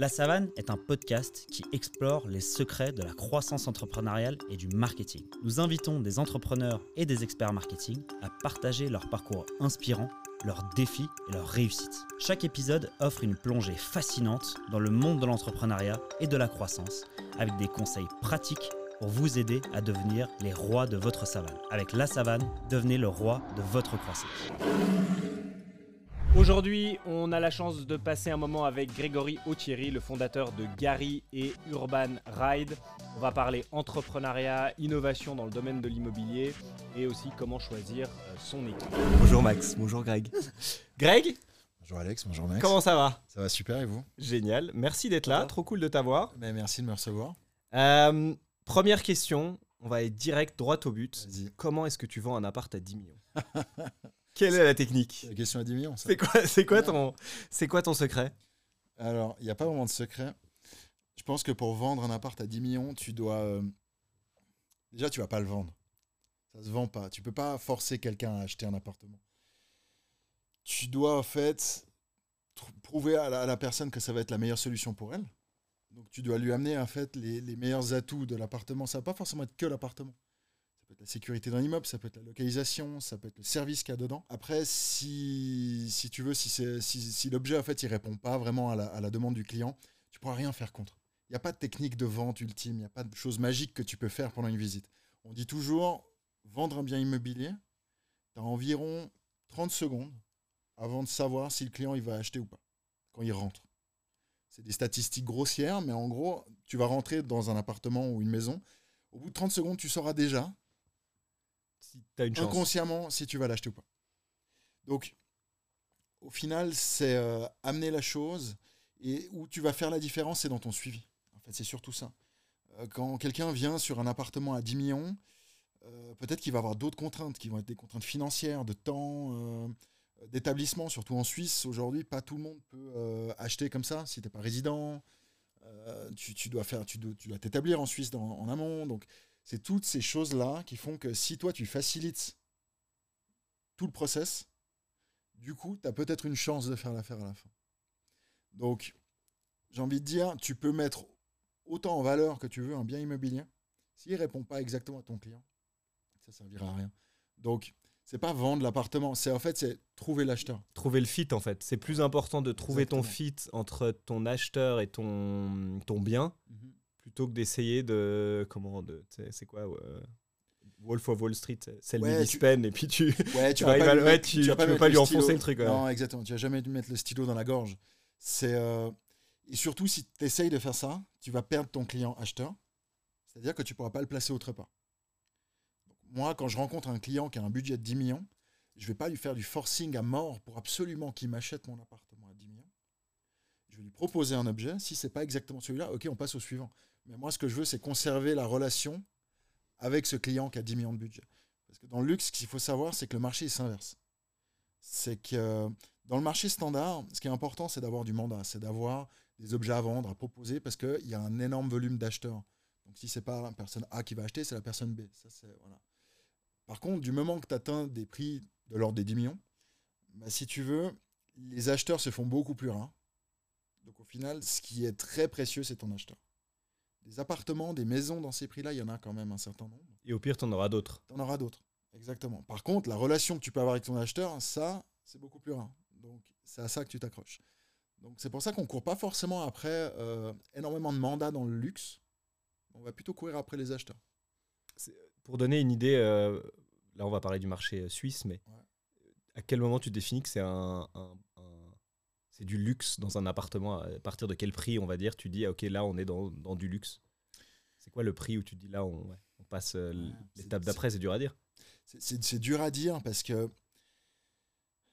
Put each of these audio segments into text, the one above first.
La Savane est un podcast qui explore les secrets de la croissance entrepreneuriale et du marketing. Nous invitons des entrepreneurs et des experts marketing à partager leur parcours inspirant, leurs défis et leurs réussites. Chaque épisode offre une plongée fascinante dans le monde de l'entrepreneuriat et de la croissance, avec des conseils pratiques pour vous aider à devenir les rois de votre savane. Avec La Savane, devenez le roi de votre croissance. Aujourd'hui, on a la chance de passer un moment avec Grégory Autieri, le fondateur de Gary et Urban Ride. On va parler entrepreneuriat, innovation dans le domaine de l'immobilier et aussi comment choisir euh, son équipe. Bonjour Max, bonjour Greg. Greg, Bonjour Alex, bonjour Max. comment ça va Ça va super et vous Génial, merci d'être là, trop cool de t'avoir. Ben, Merci de me recevoir. Euh, première question, on va aller direct droit au but. Comment est-ce que tu vends un appart à 10 millions? Quelle est la technique? La question à 10 millions. C'est quoi, c'est quoi ton, c'est quoi ton secret? Alors, il n'y a pas vraiment de secret. Je pense que pour vendre un appart à 10 millions, tu dois. euh, Déjà, tu vas pas le vendre. Ça se vend pas. Tu peux pas forcer quelqu'un à acheter un appartement. Tu dois en fait prouver à la, à la personne que ça va être la meilleure solution pour elle. Donc, tu dois lui amener en fait les, les meilleurs atouts de l'appartement. Ça va pas forcément être que l'appartement. La sécurité d'un immeuble, ça peut être la localisation, ça peut être le service qu'il y a dedans. Après, si, tu veux, si, l'objet en fait il répond pas vraiment à la, demande du client, tu pourras rien faire contre. Il n'y a pas de technique de vente ultime, il n'y a pas de chose magique que tu peux faire pendant une visite. On dit toujours, vendre un bien immobilier, tu as environ 30 secondes avant de savoir si le client il va acheter ou pas, quand il rentre. C'est des statistiques grossières, mais en gros, tu vas rentrer dans un appartement ou une maison. Au bout de 30 secondes, tu sauras déjà Inconsciemment si tu vas l'acheter ou pas. Donc, au final, c'est euh, amener la chose et où tu vas faire la différence, c'est dans ton suivi. En fait, c'est surtout ça. Euh, quand quelqu'un vient sur un appartement à 10 millions, euh, peut-être qu'il va avoir d'autres contraintes qui vont être des contraintes financières, de temps, d'établissement, surtout en Suisse. Aujourd'hui, pas tout le monde peut acheter comme ça si tu n'es pas résident. Tu, tu dois faire, tu dois tu dois t'établir en Suisse dans- en amont. Donc, c'est toutes ces choses-là qui font que si toi, tu facilites tout le process, du coup, tu as peut-être une chance de faire l'affaire à la fin. Donc, j'ai envie de dire, tu peux mettre autant en valeur que tu veux un bien immobilier. S'il ne répond pas exactement à ton client, ça ne servira à rien. Donc, c'est pas vendre l'appartement, c'est en fait, c'est trouver l'acheteur. trouver le fit en fait. C'est plus important de trouver ton fit entre ton acheteur et ton, ton bien plutôt que d'essayer de comment de tu c'est quoi euh, Wolf of Wall Street, c'est le Ouais, tu- Spen et puis tu Ouais, Tu arrives pas à le- mettre- ouais, tu- vas tu peux pas lui le enfoncer le truc, ouais. Non, exactement. Tu vas jamais lui mettre le stylo dans la gorge. C'est euh, et surtout si tu essayes de faire ça, tu vas perdre ton client acheteur. C'est-à-dire que tu pourras pas le placer autre part. Moi, quand je rencontre un client qui a un budget de 10 millions, je vais pas lui faire du forcing à mort pour absolument qu'il m'achète mon appartement à 10 millions. Je vais lui proposer un objet. Si c'est pas exactement celui-là, ok, on passe au suivant. Mais moi, ce que je veux, c'est conserver la relation avec ce client qui a 10 millions de budget. Parce que dans le luxe, ce qu'il faut savoir, c'est que le marché s'inverse. C'est que euh, dans le marché standard, ce qui est important, c'est d'avoir du mandat, c'est d'avoir des objets à vendre, à proposer, parce qu'il y a un énorme volume d'acheteurs. Donc si c'est pas la personne A qui va acheter, c'est la personne B. Ça, voilà. Par contre, du moment que tu atteins des prix de l'ordre des 10 millions, bah, si tu veux, les acheteurs se font beaucoup plus rares. Donc au final, ce qui est très précieux, c'est ton acheteur. Des appartements, des maisons dans ces prix-là, il y en a quand même un certain nombre. et au pire tu en auras d'autres. Tu en auras d'autres. Exactement. Par contre, la relation que tu peux avoir avec ton acheteur, ça, c'est beaucoup plus rare. Donc, c'est à ça que tu t'accroches. Donc, c'est pour ça qu'on ne court pas forcément après euh, énormément de mandats dans le luxe. On va plutôt courir après les acheteurs. Pour donner une idée euh, là on va parler du marché euh, suisse mais Ouais. à quel moment tu définis que c'est un- c'est du luxe dans un appartement à partir de quel prix on va dire tu dis ah, OK là on est dans, dans du luxe. C'est quoi le prix où tu dis là on, ouais, on passe euh, l'étape d'après? C'est dur à dire. C'est- dur à dire parce que,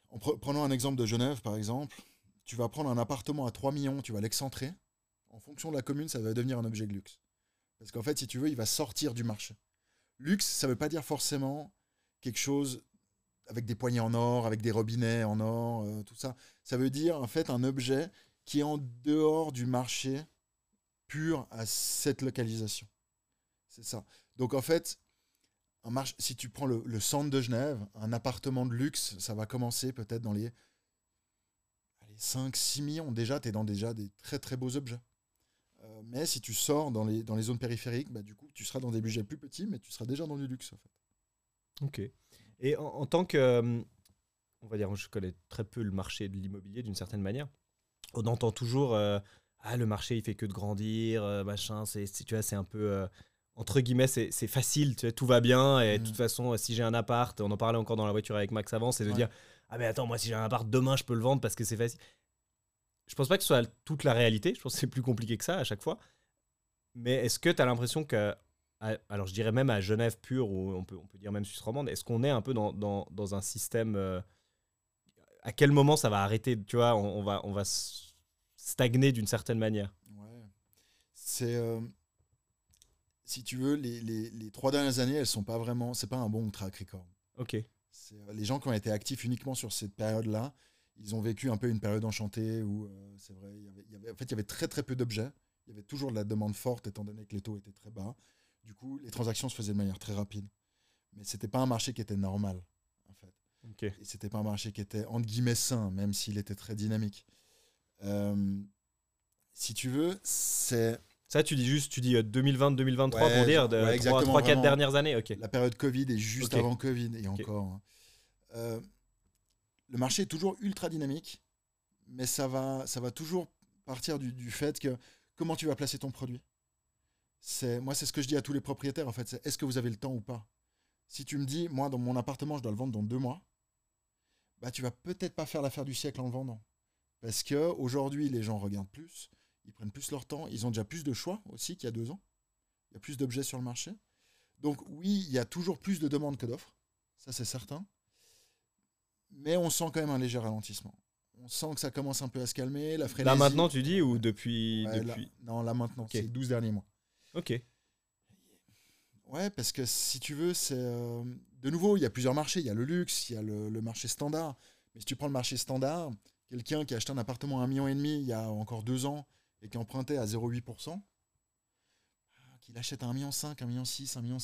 en pre- prenant un exemple de Genève, par exemple, tu vas prendre un appartement à 3 millions, tu vas l'excentrer. En fonction de la commune, ça va devenir un objet de luxe. Parce qu'en fait, si tu veux, il va sortir du marché. Luxe, ça ne veut pas dire forcément quelque chose avec des poignées en or, avec des robinets en or, euh, tout ça. Ça veut dire en fait un objet qui est en dehors du marché pur à cette localisation. C'est ça. Donc en fait, si tu prends le, centre de Genève, un appartement de luxe, ça va commencer peut-être dans les, allez, 5, 6 millions, déjà, tu es dans déjà des très très beaux objets. Euh, mais si tu sors dans les, dans les zones périphériques, bah, du coup, tu seras dans des budgets plus petits, mais tu seras déjà dans du luxe, en fait. Ok. Et en, tant que. Euh, on va dire, je connais très peu le marché de l'immobilier d'une certaine manière. On entend toujours. Euh, ah, le marché, il fait que de grandir, machin. C'est, tu vois, c'est un peu entre guillemets, c'est facile, tu tout va bien. Et de toute mm. façon, si j'ai un appart, on en parlait encore dans la voiture avec Max avant, c'est de dire Ah, mais attends, moi, si j'ai un appart demain, je peux le vendre parce que c'est facile. Je pense pas que ce soit toute la réalité. Je pense que c'est plus compliqué que ça à chaque fois. Mais est-ce que tu as l'impression que. Alors, je dirais même à Genève pure, ou on peut, on peut dire même Suisse romande, est-ce qu'on est un peu dans, dans, dans un système. Euh, à quel moment ça va arrêter Tu vois, on, va, on va stagner d'une certaine manière? Ouais. C'est. Euh, si tu veux, les, les, les, trois dernières années, elles sont pas vraiment. C'est pas un bon track record. Ok. Euh, les gens qui ont été actifs uniquement sur cette période-là, ils ont vécu un peu une période enchantée où, euh, c'est vrai, il y avait, en fait, il y avait très très peu d'objets. Il y avait toujours de la demande forte étant donné que les taux étaient très bas. Du coup, les transactions se faisaient de manière très rapide. Mais c'était pas un marché qui était normal, en fait. Ok. Et c'était pas un marché qui était entre guillemets sain, même s'il était très dynamique. Euh, si tu veux, c'est ça, tu dis juste, tu dis 2020-2023 pour dire, de 3-4 dernières années. ok. La période Covid est juste avant Covid et encore. Hein. Euh, le marché est toujours ultra dynamique, mais ça va, ça va toujours partir du, fait que comment tu vas placer ton produit? C'est, moi, c'est ce que je dis à tous les propriétaires en fait. C'est est-ce que vous avez le temps ou pas? Si tu me dis, moi, dans mon appartement, je dois le vendre dans deux mois, bah, tu vas peut-être pas faire l'affaire du siècle en le vendant. Parce que aujourd'hui, les gens regardent plus ils prennent plus leur temps, ils ont déjà plus de choix aussi qu'il y a deux ans. Il y a plus d'objets sur le marché. Donc oui, il y a toujours plus de demandes que d'offres, ça c'est certain. Mais on sent quand même un léger ralentissement. On sent que ça commence un peu à se calmer. La Là maintenant, tu dis, ou depuis, depuis... Non, là maintenant, c'est les 12 derniers mois. Ok. Ouais, parce que si tu veux, c'est. Euh, de nouveau, il y a plusieurs marchés. Il y a le luxe, il y a le, le, marché standard. Mais si tu prends le marché standard, quelqu'un qui a acheté un appartement à 1,5 million il y a encore deux ans et qui empruntait à 0,8%, ah, qu'il achète à 1,5 million, 1,6 million, 1,7 million,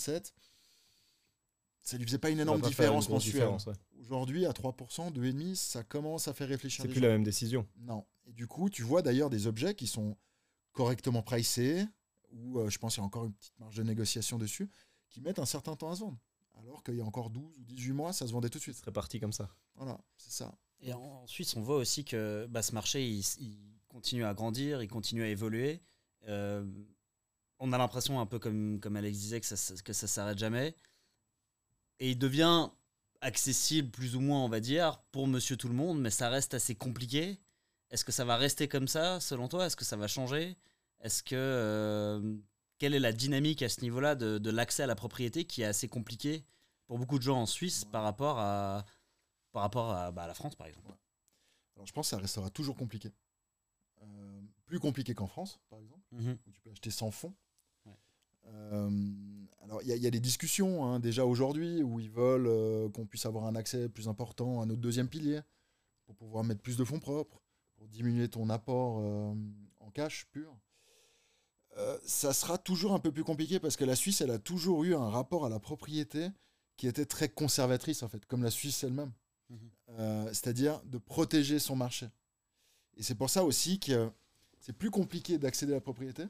ça lui faisait pas une énorme différence mensuelle. Aujourd'hui, à 3%, 2,5%, ça commence à faire réfléchir. C'est plus la même décision. Non. Et du coup, tu vois d'ailleurs des objets qui sont correctement pricés, ou euh, je pense qu'il y a encore une petite marge de négociation dessus, qui mettent un certain temps à se vendre. Alors qu'il y a encore 12 ou 18 mois, ça se vendait tout de suite. C'est parti comme ça. Voilà, c'est ça. Et en Suisse, on voit aussi que bah, ce marché, il continue à grandir, il continue à évoluer. Euh, on a l'impression, un peu comme, comme Alex disait, que ça que ça s'arrête jamais. Et il devient accessible, plus ou moins, on va dire, pour monsieur tout le monde, mais ça reste assez compliqué. Est-ce que ça va rester comme ça, selon toi? Est-ce que ça va changer? Est-ce que. Euh, quelle est la dynamique à ce niveau-là de, l'accès à la propriété qui est assez compliqué pour beaucoup de gens en Suisse par rapport à, par rapport à, bah, la France, par exemple? Alors, je pense que ça restera toujours compliqué. Euh, plus compliqué qu'en France, par exemple, mhm. où tu peux acheter sans fonds. Euh, alors, il y, a des discussions hein, déjà aujourd'hui où ils veulent qu'on puisse avoir un accès plus important à notre deuxième pilier pour pouvoir mettre plus de fonds propres, pour diminuer ton apport en cash pur. Ça sera toujours un peu plus compliqué parce que la Suisse, elle a toujours eu un rapport à la propriété qui était très conservatrice, en fait, comme la Suisse elle-même. Mhm. C'est-à-dire de protéger son marché. Et c'est pour ça aussi que c'est plus compliqué d'accéder à la propriété.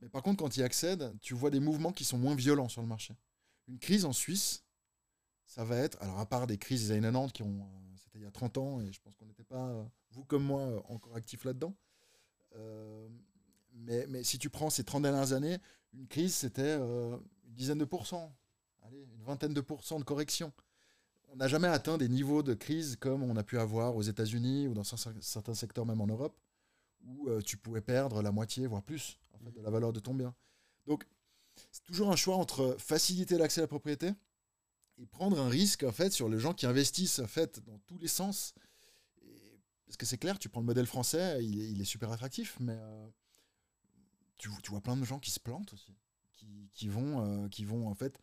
Mais par contre, quand tu y accèdes, tu vois des mouvements qui sont moins violents sur le marché. Une crise en Suisse, ça va être, alors à part des crises des années 90 qui ont, euh, c'était il y a 30 ans, et je pense qu'on n'était pas, euh, vous comme moi, euh, encore actifs là-dedans. Mais, si tu prends ces 30 dernières années, une crise, c'était une dizaine de pourcents, une vingtaine de pourcents de correction on n'a jamais atteint des niveaux de crise comme on a pu avoir aux États-Unis ou dans certains secteurs, même en Europe, où euh, tu pouvais perdre la moitié, voire plus, de la valeur de ton bien. Donc, c'est toujours un choix entre faciliter l'accès à la propriété et prendre un risque en fait sur les gens qui investissent en fait dans tous les sens. parce que c'est clair, tu prends le modèle français, il est, super attractif, mais euh, tu, vois plein de gens qui se plantent aussi, qui, vont, euh, qui vont en fait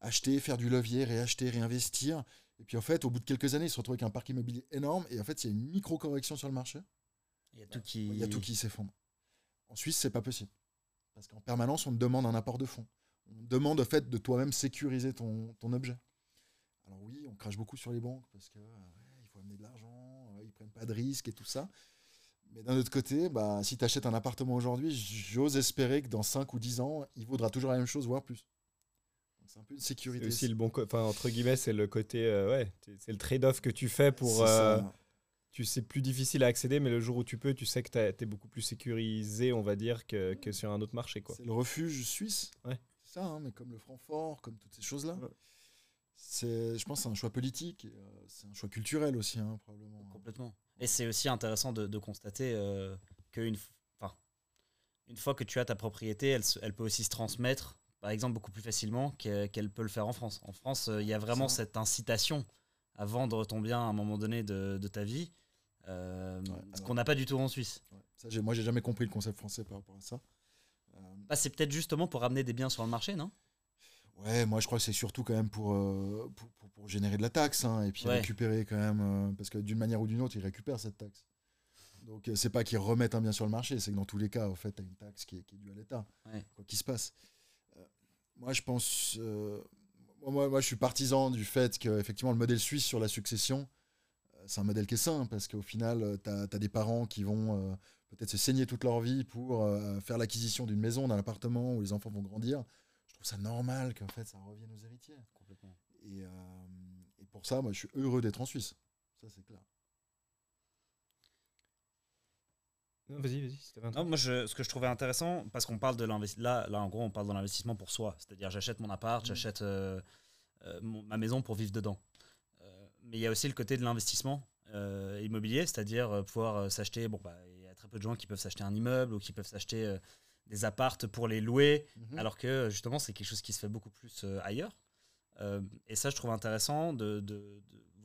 acheter, faire du levier, réacheter, réinvestir, et puis en fait, au bout de quelques années, ils se retrouvent avec un parc immobilier énorme. Et en fait, il y a une micro-correction sur le marché. Il y a tout qui, il y a tout qui s'effondre. En Suisse, c'est pas possible. Parce qu'en permanence, on te demande un apport de fonds. On te demande en fait de toi-même sécuriser ton, ton, objet. Alors oui, on crache beaucoup sur les banques parce que il faut amener de l'argent, ils prennent pas de risques et tout ça. Mais d'un autre côté, bah, si tu achètes un appartement aujourd'hui, j'ose espérer que dans 5 ou 10 ans, il vaudra toujours la même chose, voire plus. C'est un peu une sécurité. C'est aussi le bon, enfin entre guillemets, c'est le côté, euh, ouais, c'est le trade-off que tu fais pour. Euh, tu sais plus difficile à accéder, mais le jour où tu peux, tu sais que tu es beaucoup plus sécurisé, on va dire, que, que sur un autre marché, quoi. C'est le refuge suisse. Ouais. C'est ça, hein, mais comme le Francfort, comme toutes ces choses-là. C'est, je pense, c'est un choix politique, euh, c'est un choix culturel aussi, hein, probablement. Complètement. Et c'est aussi intéressant de, de constater qu'une une fois que tu as ta propriété, elle, elle peut aussi se transmettre par exemple, beaucoup plus facilement qu'elle peut le faire en France. En France, euh, il y a vraiment cette incitation à vendre ton bien à un moment donné de, ta vie, euh, ce qu'on n'a pas du tout en Suisse. Ça, moi, j'ai jamais compris le concept français par rapport à ça. Euh, bah, c'est peut-être justement pour ramener des biens sur le marché, non? Ouais, moi je crois que c'est surtout quand même pour, pour, générer de la taxe hein, et puis récupérer quand même, parce que d'une manière ou d'une autre, ils récupèrent cette taxe. Donc c'est pas qu'ils remettent un bien sur le marché, c'est que dans tous les cas, au fait, tu as une taxe qui est, qui est due à l'État, quoi qu'il se passe moi, je pense. Euh, moi, moi, je suis partisan du fait que effectivement, le modèle suisse sur la succession, euh, c'est un modèle qui est sain, parce qu'au final, euh, tu as, des parents qui vont peut-être se saigner toute leur vie pour faire l'acquisition d'une maison, d'un appartement où les enfants vont grandir. Je trouve ça normal qu'en fait, ça revienne aux héritiers. Complètement. Et, et pour ça, moi, je suis heureux d'être en Suisse. Ça, c'est clair. vas-y, vas-y. Non, moi, ce que je trouvais intéressant, parce qu'on parle de l'investissement. Là, là, en gros, on parle de l'investissement pour soi. C'est-à-dire, j'achète mon appart, mmh. j'achète euh, euh, ma maison pour vivre dedans. Euh, mais il y a aussi le côté de l'investissement immobilier, c'est-à-dire pouvoir s'acheter. Bon, bah, il y a très peu de gens qui peuvent s'acheter un immeuble ou qui peuvent s'acheter des appartes pour les louer, mmh. alors que justement, c'est quelque chose qui se fait beaucoup plus ailleurs. et ça, je trouve intéressant de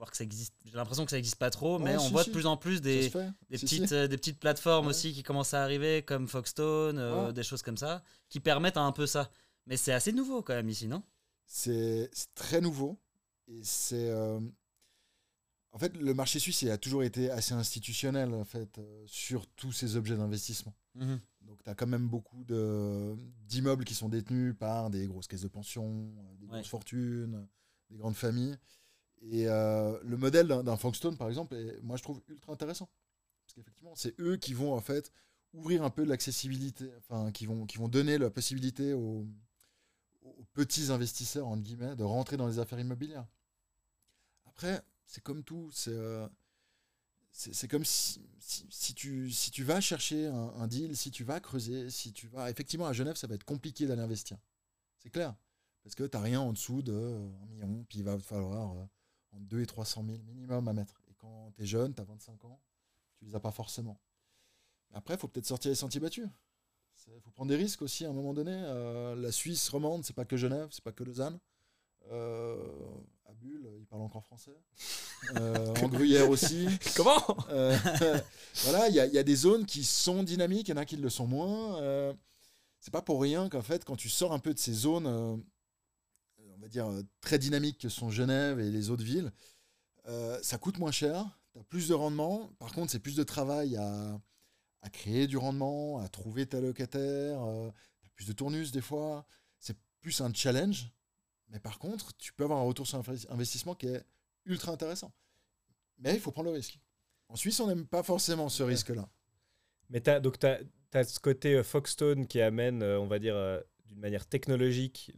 que ça existe. J'ai l'impression que ça n'existe pas trop, mais on voit de plus en plus des, des petites, euh, des petites plateformes aussi qui commencent à arriver, comme Foxstone, euh, des choses comme ça, qui permettent un peu ça. Mais c'est assez nouveau quand même ici, non? C'est très nouveau. Et c'est. Euh, en fait, le marché suisse il a toujours été assez institutionnel en fait, sur tous ces objets d'investissement. Mhm. Donc, tu as quand même beaucoup d'immeubles qui sont détenus par des grosses caisses de pension, des grosses fortunes, des grandes familles. Et euh, le modèle d'un Funkstone, par exemple, est, moi je trouve ultra intéressant. Parce qu'effectivement, c'est eux qui vont en fait ouvrir un peu l'accessibilité, enfin, qui vont, qui vont donner la possibilité aux, petits investisseurs, entre guillemets, de rentrer dans les affaires immobilières. Après, c'est comme tout, c'est euh, c'est comme si, si, tu, si tu vas chercher un, deal, si tu vas creuser, si tu vas. Effectivement, à Genève, ça va être compliqué d'aller investir. C'est clair. Parce que tu n'as rien en dessous de 1 million, puis il va falloir. Euh, entre 2 et 300 000 minimum à mettre. Et quand tu es jeune, tu as 25 ans, tu les as pas forcément. Après, il faut peut-être sortir les sentiers battus. Il faut prendre des risques aussi à un moment donné. Euh, la Suisse romande, c'est pas que Genève, c'est pas que Lausanne. Euh, à Bulle, ils parlent encore français. Euh, en Gruyère aussi. Comment euh, Voilà, il y, y, a des zones qui sont dynamiques, il y en a qui le sont moins. c'est pas pour rien qu'en fait, quand tu sors un peu de ces zones va dire, euh, très dynamiques que sont Genève et les autres villes, euh, ça coûte moins cher, tu as plus de rendement. Par contre, c'est plus de travail à, à, créer du rendement, à trouver ta locataire, euh, tu as plus de tournus des fois. C'est plus un challenge. Mais par contre, tu peux avoir un retour sur investissement qui est ultra intéressant. Mais il faut prendre le risque. En Suisse, on n'aime pas forcément ce risque-là. Mais as, donc, tu as, as, ce côté Foxstone qui amène, on va dire, d'une manière technologique,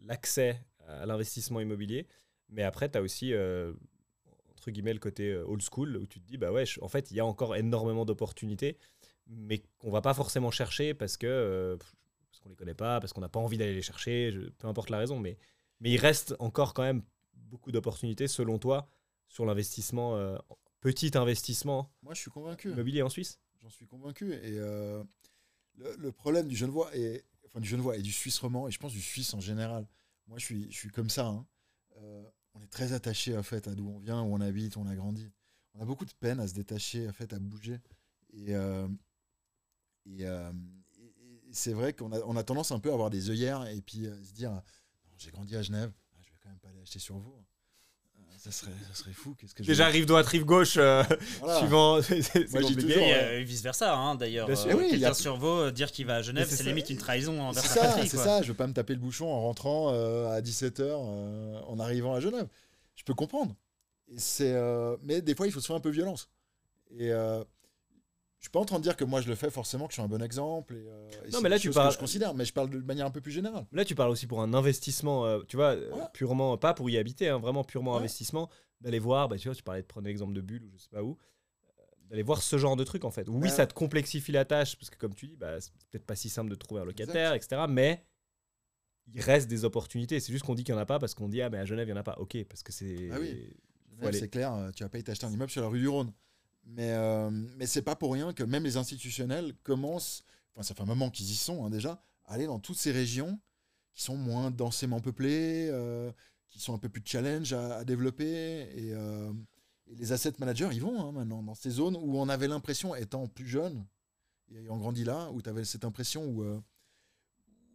l'accès à l'investissement immobilier. Mais après, tu as aussi, euh, entre guillemets, le côté euh, old school, où tu te dis, bah ouais, en fait, il y a encore énormément d'opportunités, mais qu'on va pas forcément chercher parce que euh, parce qu'on les connaît pas, parce qu'on n'a pas envie d'aller les chercher, peu importe la raison. Mais, mais il reste encore quand même beaucoup d'opportunités, selon toi, sur l'investissement, petit investissement Moi, je suis convaincu. immobilier en Suisse? J'en suis convaincu. Et le, le, problème du Genevois, et, enfin, du Genevois et du Suisse roman, et je pense du Suisse en général, moi, je suis, je suis comme ça. Hein. Euh, on est très attaché en fait, à d'où on vient, où on habite, où on a grandi. On a beaucoup de peine à se détacher, en fait, à bouger. Et, euh, euh, et, c'est vrai qu'on a, on a tendance un peu à avoir des œillères et puis se dire j'ai grandi à Genève, ah, je vais quand même pas aller acheter sur vous ça serait, ça serait fou. Qu'est-ce que Déjà, rive droite, rive gauche, euh, suivant. Moi, toujours, et, vice versa, hein, d'ailleurs. Euh, oui, quelqu'un sur Vaud, euh, dire qu'il va à Genève, c'est limite une trahison envers sa patrie. C'est ça, je veux pas me taper le bouchon en rentrant à 17h en arrivant à Genève. Je peux comprendre. Et c'est, mais des fois, il faut se faire un peu violence. Et euh, suis pas en train de dire que moi je le fais forcément, que je suis un bon exemple. Et, euh, et Non, mais là, tu parles- je considère, mais je parle de manière un peu plus générale. Là, tu parles aussi pour un investissement, euh, tu vois, euh, Voilà. purement, pas pour y habiter, hein, vraiment purement Ouais. investissement, d'aller voir, bah, tu vois, tu parlais de prendre l'exemple de Bulle ou je sais pas où, euh, d'aller voir ce genre de truc en fait. Oui, ça te complexifie la tâche, parce que comme tu dis, bah, c'est peut-être pas si simple de trouver un locataire, etc. Mais il reste des opportunités. C'est juste qu'on dit qu'il n'y en a pas parce qu'on dit, ah, mais à Genève, il n'y en a pas. Ok, parce que c'est. Ah oui. C'est clair, tu vas pas y t'acheter un immeuble sur la rue du Rhône. Mais, euh, mais c'est pas pour rien que même les institutionnels commencent, enfin ça fait un moment qu'ils y sont hein, déjà, à aller dans toutes ces régions qui sont moins densément peuplées, euh, qui sont un peu plus de challenge à, développer. Et, euh, et les asset managers, ils vont hein, maintenant dans ces zones où on avait l'impression, étant plus jeune, et ayant grandi là, où tu avais cette impression où, euh,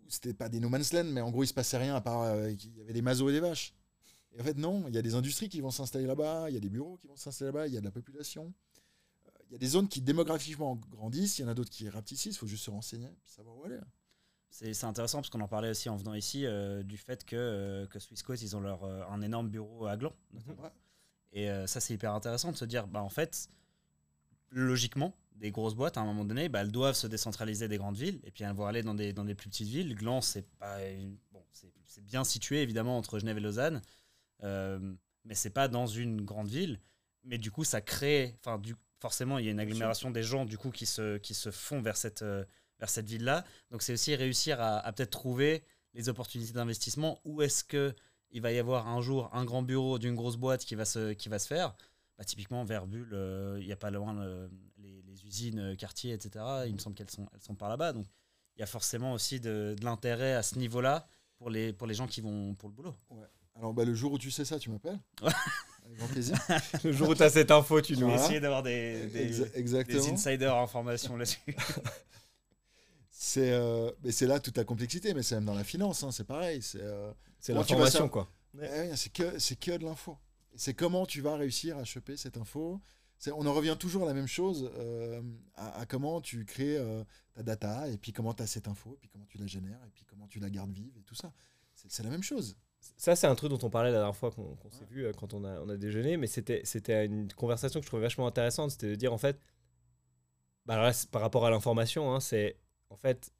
où c'était pas des no man's land, mais en gros il se passait rien à part qu'il y avait des masos et des vaches. Et en fait, non, il y a des industries qui vont s'installer là-bas, il y a des bureaux qui vont s'installer là-bas, il y a de la population. Il y a des zones qui démographiquement grandissent, il y en a d'autres qui rapetissent, il faut juste se renseigner et savoir où aller. C'est intéressant parce qu'on en parlait aussi en venant ici euh, du fait que, euh, que Swissquote, ils ont leur, euh, un énorme bureau à Gland. notamment. Ouais. Et ça, c'est hyper intéressant de se dire, bah, en fait, logiquement, des grosses boîtes, à un moment donné, bah, elles doivent se décentraliser des grandes villes et puis elles vont aller dans des, dans des plus petites villes. Gland, c'est bon, bien situé évidemment entre Genève et Lausanne, mais c'est pas dans une grande ville. Mais du coup, ça crée, enfin, du, forcément, il y a une agglomération des gens du coup qui se, qui se font vers cette, euh, vers cette ville-là. Donc, c'est aussi réussir à, à peut-être trouver les opportunités d'investissement. Où est-ce que il va y avoir un jour un grand bureau d'une grosse boîte qui va se, qui va se faire? Bah, Typiquement, vers Bulle, euh, il n'y a pas loin le- les, les usines euh, quartier, etc. Il me semble qu'elles sont, elles sont par là-bas. Donc, il y a forcément aussi de, de l'intérêt à ce niveau-là pour les, pour les gens qui vont pour le boulot. Alors, bah, le jour où tu sais ça, tu m'appelles. Avec grand plaisir. Le jour où tu as cette info, tu nous. Voilà. essayer d'avoir des, des, des exactement. insider informations là-dessus. C'est euh, mais c'est là toute la complexité, mais c'est même dans la finance, hein, c'est pareil. C'est euh, l'information, quoi. eh ouais, c'est que, c'est que de l'info. C'est comment tu vas réussir à choper cette info. C'est- On en revient toujours à la même chose, euh, à, à comment tu crées euh, ta data, et puis comment tu as cette info, et puis comment tu la génères, et puis comment tu la gardes vive, et tout ça. C'est la même chose. Ça, c'est un truc dont on parlait la dernière fois qu'on s'est vu euh, quand on a, on a déjeuné, mais c'était une conversation que je trouvais vachement intéressante. C'était de dire, en fait, bah alors là, c'est par rapport à l'information, hein, c'est en fait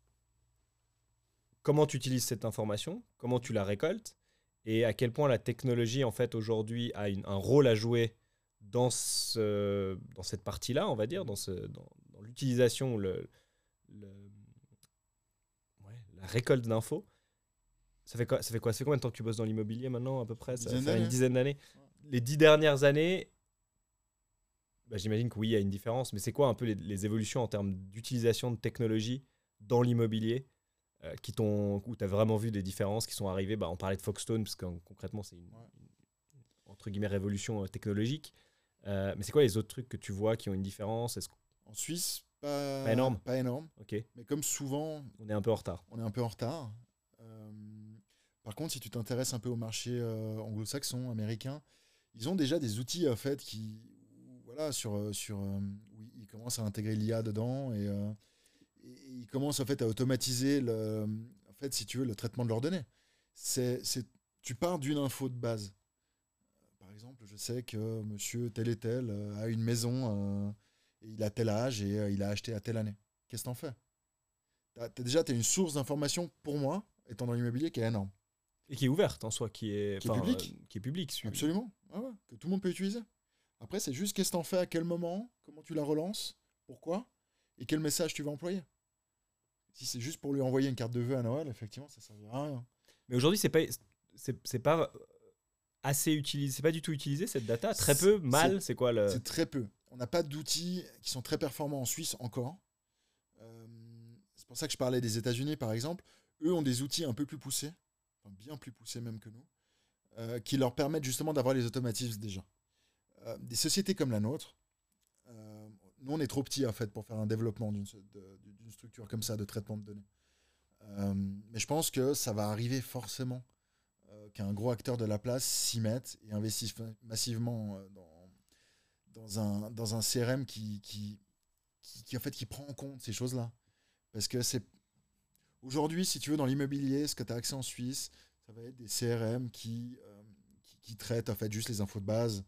comment tu utilises cette information, comment tu la récoltes, et à quel point la technologie, en fait, aujourd'hui, a une- un rôle à jouer dans, ce, dans cette partie-là, on va dire, dans, ce, dans, dans l'utilisation, le, le- ouais, la récolte d'infos. Ça fait, quoi, ça fait quoi Ça fait combien de temps que tu bosses dans l'immobilier maintenant, à peu près? Ça Dizaine fait une dizaine d'années. Les dix dernières années, bah, j'imagine que oui, il y a une différence, mais c'est quoi un peu les, les évolutions en termes d'utilisation de technologie dans l'immobilier euh, qui t'ont, où tu as vraiment vu des différences qui sont arrivées? Bah, On parlait de Foxstone, parce que concrètement, c'est une, entre guillemets, révolution euh, technologique. Euh, mais c'est quoi les autres trucs que tu vois qui ont une différence? Est-ce En Suisse, pas, Pas énorme. Pas énorme. Ok, Mais comme souvent, on est un peu en retard. on est un peu en retard. Par contre, si tu t'intéresses un peu au marché euh, anglo-saxon, américain, ils ont déjà des outils en fait qui, voilà, sur, euh, sur, euh, ils commencent à intégrer l'IA dedans et, ils commencent en fait à automatiser le, en fait, si tu veux, le traitement de leurs données. C'est, c'est, tu pars d'une info de base. Par exemple, je sais que Monsieur tel et tel a une maison, et il a tel âge et il a acheté à telle année. Qu'est-ce que t'en fais? Déjà, tu as une source d'information pour moi, étant dans l'immobilier, qui est énorme. Et qui est ouverte en soi, qui est, Qui est enfin, publique. euh, qui est public. su- Absolument. Ouais, ouais, que tout le monde peut utiliser. Après, c'est juste qu'est-ce que t'en fais, à quel moment, comment tu la relances, pourquoi, et quel message tu vas employer. Si c'est juste pour lui envoyer une carte de vœux à Noël, effectivement, ça servira à rien. Mais aujourd'hui, c'est pas, c'est, pas assez utilisé, c'est pas du tout utilisé cette data. Très peu, mal. C'est quoi le C'est très peu. On n'a pas d'outils qui sont très performants en Suisse encore. Euh, c'est pour ça que je parlais des États-Unis, par exemple. Eux ont des outils un peu plus poussés, bien plus poussés même que nous, euh, qui leur permettent justement d'avoir les automatismes déjà. Euh, des sociétés comme la nôtre, euh, nous on est trop petits en fait pour faire un développement d'une structure comme ça de traitement de données. Mais je pense que ça va arriver forcément qu'un gros acteur de la place s'y mette et investisse massivement dans, un, CRM qui, en fait, qui prend en compte ces choses-là. Parce que c'est. Aujourd'hui, si tu veux, dans l'immobilier, ce que tu as accès en Suisse, ça va être des CRM qui, euh, qui, qui traitent en fait juste les infos de base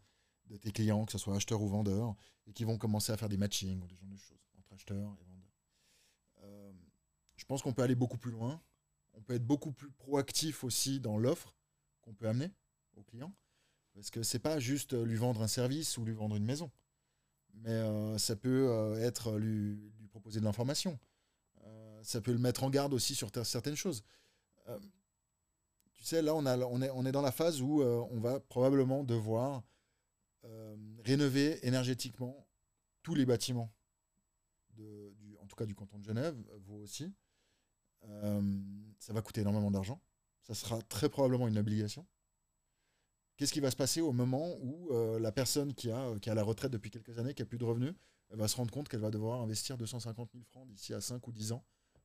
de tes clients, que ce soit acheteurs ou vendeurs, et qui vont commencer à faire des matchings ou des genres de choses entre acheteurs et vendeurs. Euh, je pense qu'on peut aller beaucoup plus loin. On peut être beaucoup plus proactif aussi dans l'offre qu'on peut amener au client. Parce que c'est pas juste lui vendre un service ou lui vendre une maison. Mais euh, ça peut être lui proposer de l'information. Ça peut le mettre en garde aussi sur certaines choses. Euh, tu sais, là, on, a, est, on est dans la phase où euh, on va probablement devoir euh, rénover énergétiquement tous les bâtiments, du, en tout cas du canton de Genève, vous aussi. Ça va coûter énormément d'argent. Ça sera très probablement une obligation. Qu'est-ce qui va se passer au moment où la personne qui a, qui la retraite depuis quelques années, qui a plus de revenus, elle va se rendre compte qu'elle va devoir investir 250 000 francs d'ici à 5 ou 10 ans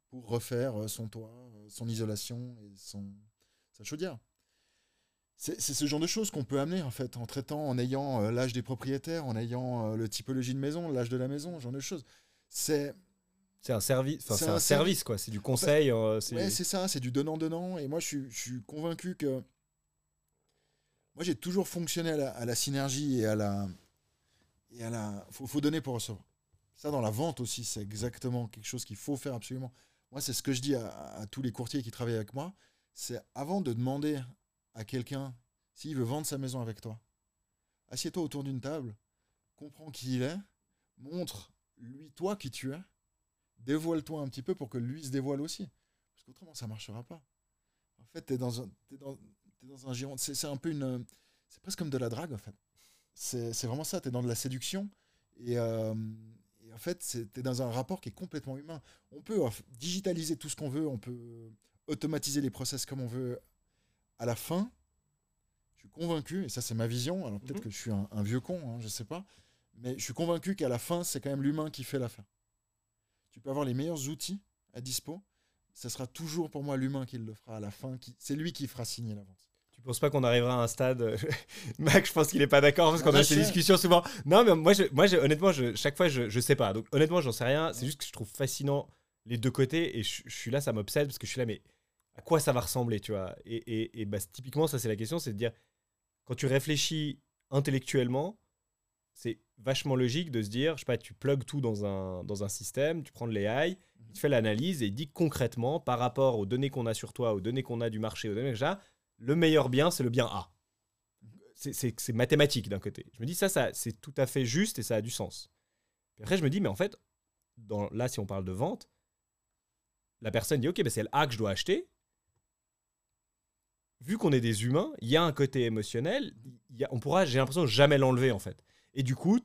pour refaire euh, son toit, euh, son isolation et son, sa chaudière c'est ce genre de choses qu'on peut amener en fait en traitant, en ayant euh, l'âge des propriétaires, en ayant le typologie de maison, l'âge de la maison, ce genre de choses. C'est C'est un service, C'est un, un service, quoi. C'est du conseil. euh, c'est- ouais, ça, c'est du donnant-donnant. Et moi, je suis, je suis convaincu que. Moi, j'ai toujours fonctionné à la, à la synergie et à la. Et à la. Faut, faut donner pour recevoir. Ça, dans la vente aussi, c'est exactement quelque chose qu'il faut faire absolument. Moi, c'est ce que je dis à, tous les courtiers qui travaillent avec moi. C'est avant de demander à quelqu'un s'il veut vendre sa maison avec toi, assieds-toi autour d'une table, comprends qui il est, montre lui, toi, qui tu es, dévoile-toi un petit peu pour que lui se dévoile aussi. Parce qu'autrement, ça ne marchera pas. En fait, tu es dans un, dans un giron. C'est un peu une. C'est presque comme de la drague, en fait. C'est vraiment ça. Tu es dans de la séduction. Et, euh, fait, tu es dans un rapport qui est complètement humain. On peut euh, digitaliser tout ce qu'on veut. On peut automatiser les process comme on veut. À la fin, je suis convaincu, et ça, c'est ma vision. Alors peut-être Mhm. que je suis un, un vieux con, hein, je sais pas. Mais je suis convaincu qu'à la fin, c'est quand même l'humain qui fait l'affaire. Tu peux avoir les meilleurs outils à dispo. Ce sera toujours pour moi l'humain qui le fera à la fin. Qui... C'est lui qui fera signer la vente. Tu penses pas qu'on arrivera à un stade euh, Mac, je pense qu'il est pas d'accord parce qu'on Ah, a je ces discussions souvent. Non, mais moi, je, moi je- honnêtement, je, chaque fois, je, je sais pas. Donc, honnêtement, j'en sais rien. C'est juste que je trouve fascinant les deux côtés et je, je suis là, ça m'obsède parce que je suis là, mais à quoi ça va ressembler, tu vois? Et, et, et bah, typiquement, ça, c'est la question c'est de dire, quand tu réfléchis intellectuellement, c'est vachement logique de se dire, je sais pas, tu plugues tout dans un, dans un système, tu prends de l'AI, tu fais l'analyse et il dit concrètement, par rapport aux données qu'on a sur toi, aux données qu'on a du marché, aux données que j'ai, le meilleur bien, c'est le bien A. C'est- mathématique d'un côté. Je me dis, ça, ça c'est tout à fait juste et ça a du sens. Après, je me dis, mais en fait, dans, là, si on parle de vente, la personne dit, ok, ben c'est le A que je dois acheter. Vu qu'on est des humains, il y a un côté émotionnel, on pourra, j'ai l'impression, jamais l'enlever en fait. Et du coup,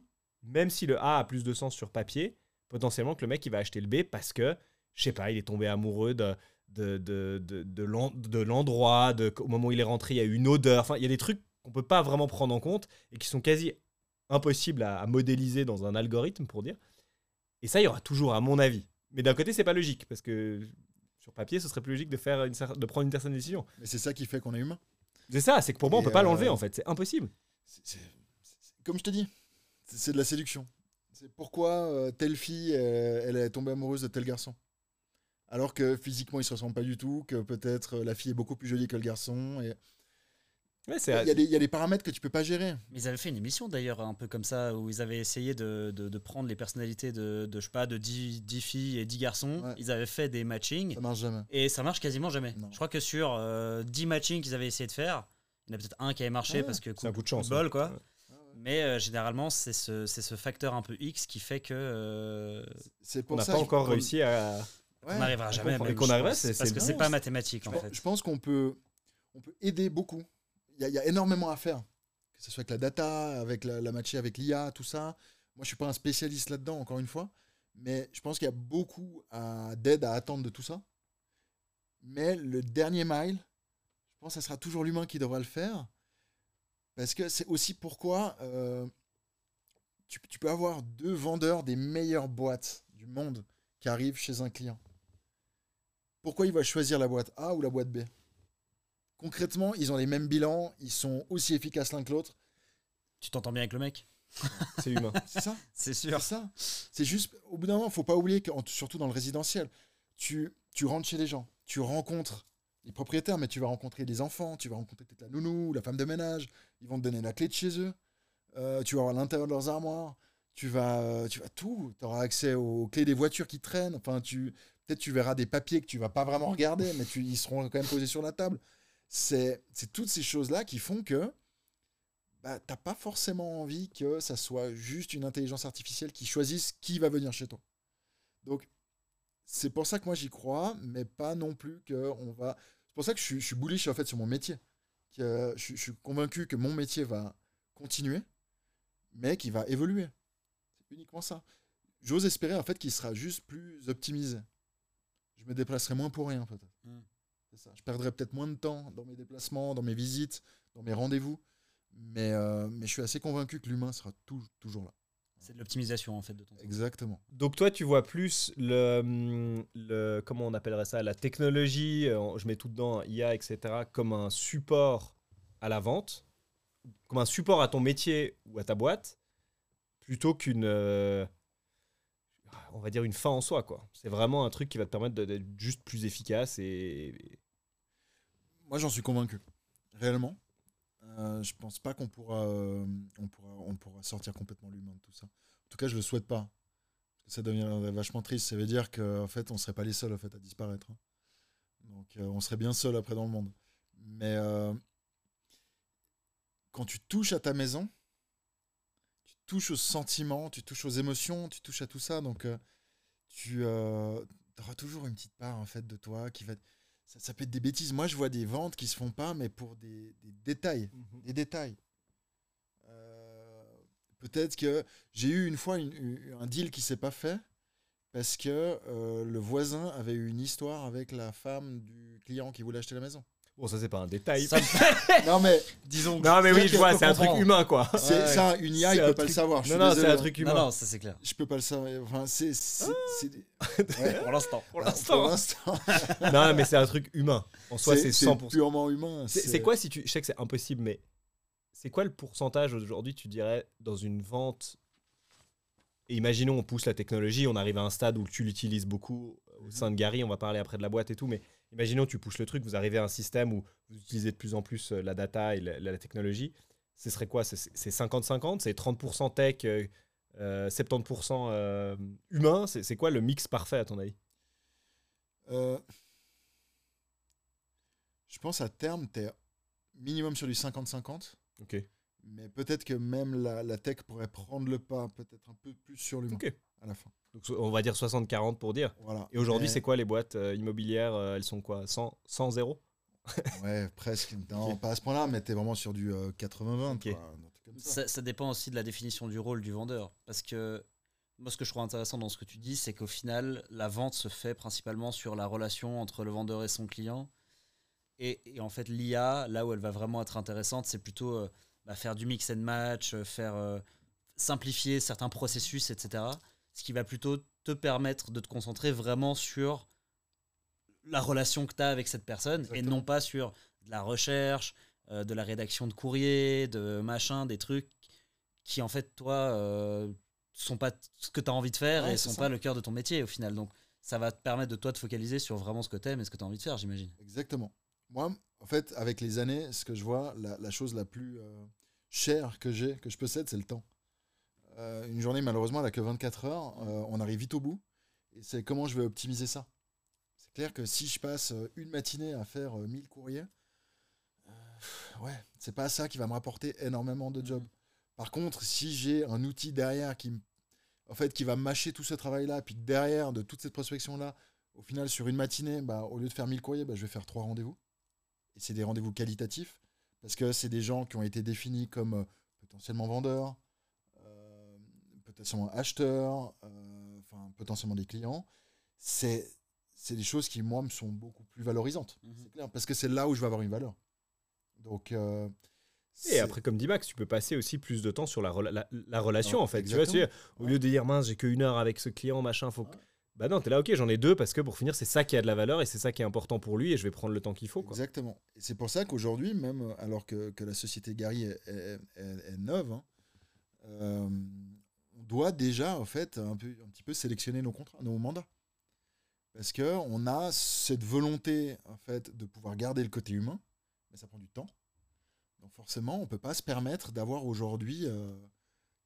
même si le A a plus de sens sur papier, potentiellement que le mec il va acheter le B parce que, je sais pas, il est tombé amoureux de, de, de, de, de l'en- de l'endroit, de, au moment où il est rentré, il y a eu une odeur. Enfin, il y a des trucs qu'on peut pas vraiment prendre en compte et qui sont quasi impossibles à, à modéliser dans un algorithme, pour dire. Et ça, il y aura toujours, à mon avis. Mais d'un côté, c'est pas logique parce que sur papier, ce serait plus logique de, faire une, de prendre une certaine décision. Mais c'est ça qui fait qu'on est humain. C'est ça, c'est que pour moi, on peut pas euh, l'enlever en fait. C'est impossible. Comme je te dis, c'est c'est de la séduction. C'est pourquoi euh, telle fille, euh, elle est tombée amoureuse de tel garçon. Alors que physiquement, ils se ressemblent pas du tout, que peut-être euh, la fille est beaucoup plus jolie que le garçon. et- Ouais, Il y, a des- il y a des paramètres que tu peux pas gérer. Mais ils avaient fait une émission d'ailleurs un peu comme ça où ils avaient essayé de, de- de prendre les personnalités de, de je sais pas de 10, 10 filles et 10 garçons. Ouais. Ils avaient fait des matchings Ça marche jamais. et ça marche quasiment jamais. Non. Je crois que sur euh, 10 matchings qu'ils avaient essayé de faire, il y en a peut-être un qui avait marché Ouais, parce que c'est un coup de chance, bol quoi. Mais euh, généralement c'est ce, c'est ce facteur un peu X qui fait que euh, C'est On pour n'a ça pas encore réussi à. Ouais. on n'arrivera jamais. même, Et qu'on pense, c'est- parce que c'est pas mathématique Je en pense- fait. Je pense qu'on peut, on peut aider beaucoup. Il y, a- il y a énormément à faire. Que ce soit avec la data, avec la, la matchée avec l'IA, tout ça. Moi, je suis pas un spécialiste là-dedans, encore une fois. Mais je pense qu'il y a beaucoup d'aide à attendre de tout ça. Mais le dernier mile, je pense que ça sera toujours l'humain qui devra le faire. Parce que c'est aussi pourquoi euh, tu, tu peux avoir deux vendeurs des meilleures boîtes du monde qui arrivent chez un client. Pourquoi il va choisir la boîte A ou la boîte B? Concrètement, ils ont les mêmes bilans, ils sont aussi efficaces l'un que l'autre. Tu t'entends bien avec le mec? C'est humain. C'est ça C'est C'est sûr. ça. C'est juste, au bout d'un moment, faut pas oublier que, surtout dans le résidentiel, tu, tu rentres chez les gens, tu rencontres les propriétaires, mais tu vas rencontrer des enfants, tu vas rencontrer peut-être la nounou, la femme de ménage, ils vont te donner la clé de chez eux. euh, tu vas avoir l'intérieur de leurs armoires, tu vas, euh, tu vas tout. Tu auras accès aux clés des voitures qui traînent. Enfin, tu, peut-être tu verras des papiers que tu vas pas vraiment regarder, mais ils seront quand même posés sur la table. C'est toutes ces choses-là qui font que bah, tu n'as pas forcément envie que ça soit juste une intelligence artificielle qui choisisse qui va venir chez toi. Donc, c'est pour ça que moi j'y crois, mais pas non plus que on va. C'est pour ça que je suis, bullish fait sur mon métier. Je suis convaincu que mon métier va continuer, mais qu'il va évoluer. C'est uniquement ça. J'ose espérer en fait qu'il sera juste plus optimisé. Je me déplacerai moins pour rien peut-être. Mm. C'est ça. Je perdrai peut-être moins de temps dans mes déplacements, dans mes visites, dans mes rendez-vous, mais, euh, mais je suis assez convaincu que l'humain sera tou- toujours là. C'est de l'optimisation en fait de ton temps. Exactement. Donc toi, tu vois plus le, hum, le comment on appellerait ça, la technologie, euh, je mets tout dedans, IA, etc., comme un support à la vente, comme un support à ton métier ou à ta boîte, plutôt qu'une, euh, on va dire une fin en soi, quoi. C'est vraiment un truc qui va te permettre d'être juste plus efficace et, Moi, j'en suis convaincu. Réellement. Euh, je pense pas qu'on pourra, euh, on pourra, on pourra sortir complètement l'humain de tout ça. En tout cas, je le souhaite pas. Ça deviendrait vachement triste. Ça veut dire qu'en fait, on serait pas les seuls en fait, à disparaître. hein. Donc, euh, on serait bien seuls après dans le monde. Mais euh, quand tu touches à ta maison, touches aux sentiments, tu touches aux émotions, tu touches à tout ça. Donc, euh, tu auras toujours une petite part en fait de toi qui va ça, ça peut être des bêtises. Moi, je vois des ventes qui se font pas, mais pour des, des détails. Des détails. Euh, Peut-être que j'ai eu une fois une- une- un deal qui s'est pas fait parce que euh, le voisin avait eu une histoire avec la femme du client qui voulait acheter la maison. Bon, ça c'est pas un détail. Ça me- non, mais Disons que non mais oui, je vois, c'est un truc humain, quoi. c'est Ouais. ça, une IA, il peut pas le savoir. Je Non, suis non, c'est un truc humain. non, ça c'est clair. Je peux pas le savoir. Enfin, c'est. Ouais, Pour l'instant. Pour l'instant. non, mais c'est un truc humain. En soi, c'est c'est 100%. purement humain. C'est c'est quoi si tu. Je sais que c'est impossible, mais c'est quoi le pourcentage aujourd'hui, tu dirais, dans une vente? Et imaginons, on pousse la technologie, on arrive à un stade où tu l'utilises beaucoup au sein de Gary, on va parler après de la boîte et tout, mais imaginons, tu pousses le truc, vous arrivez à un système où vous utilisez de plus en plus euh, la data et la, la technologie. Ce serait quoi? C'est c'est 50-50 C'est 30% tech, euh, euh, 70% euh, humain? C'est c'est quoi le mix parfait à ton avis? Euh, je pense à terme, tu es minimum sur du 50-50. Ok. Mais peut-être que même la, la tech pourrait prendre le pas, peut-être un peu plus sur l'humain Ok. À la fin. Donc so- on va dire 60-40 pour dire. Voilà. Et aujourd'hui, Mais- c'est quoi les boîtes euh, immobilières euh, Elles sont quoi 100, 100 0 Ouais, presque. Non, pas à ce point-là, mais tu es vraiment sur du euh, 80-20. Ok. quoi, un truc comme ça. Ça, ça dépend aussi de la définition du rôle du vendeur. Parce que moi, ce que je trouve intéressant dans ce que tu dis, c'est qu'au final, la vente se fait principalement sur la relation entre le vendeur et son client. Et, et en fait, l'IA, là où elle va vraiment être intéressante, c'est plutôt euh, bah, faire du mix and match, euh, faire euh, simplifier certains processus, etc. Ce qui va plutôt te permettre de te concentrer vraiment sur la relation que tu as avec cette personne et non pas sur de la recherche, euh, de la rédaction de courrier, de machin, des trucs qui en fait toi euh, sont pas ce que tu as envie de faire Ouais, et sont ça. pas le cœur de ton métier au final. Donc ça va te permettre de toi te focaliser sur vraiment ce que tu aimes et ce que tu as envie de faire, j'imagine. Exactement. Moi, en fait, avec les années, ce que je vois, la, la chose la plus euh, chère que j'ai, que je possède, c'est le temps. Euh, une journée, malheureusement, elle n'a que 24 heures. euh, on arrive vite au bout. Et c'est comment je vais optimiser ça? C'est clair que si je passe euh, une matinée à faire euh, 1000 courriers, ouais, c'est pas ça qui va me rapporter énormément de jobs. Par contre, si j'ai un outil derrière qui, en fait, qui va mâcher tout ce travail-là, puis derrière de toute cette prospection-là, au final, sur une matinée, bah, au lieu de faire 1000 courriers, bah, je vais faire trois rendez-vous. Et c'est des rendez-vous qualitatifs, parce que c'est des gens qui ont été définis comme potentiellement vendeurs, potentiellement acheteurs, euh, enfin, potentiellement des clients. C'est c'est des choses qui, moi, me sont beaucoup plus valorisantes. Mhm. C'est clair, parce que c'est là où je vais avoir une valeur. Donc, euh, Et après, comme dit Max, tu peux passer aussi plus de temps sur la, rela- la, la relation, en fait. Tu vois, tu sais, au lieu de dire, mince, j'ai qu'une heure avec ce client, machin, faut que... Bah non, t'es là, ok, j'en ai deux, parce que pour finir, c'est ça qui a de la valeur et c'est ça qui est important pour lui et je vais prendre le temps qu'il faut, quoi. Exactement. C'est pour ça qu'aujourd'hui, même euh, alors que, que la société Gary est, est- est- est neuve, hein, euh, doit déjà en fait un, peu, un petit peu sélectionner nos contrats, nos mandats. Parce que on a cette volonté en fait de pouvoir garder le côté humain, mais ça prend du temps. Donc forcément, on ne peut pas se permettre d'avoir aujourd'hui euh,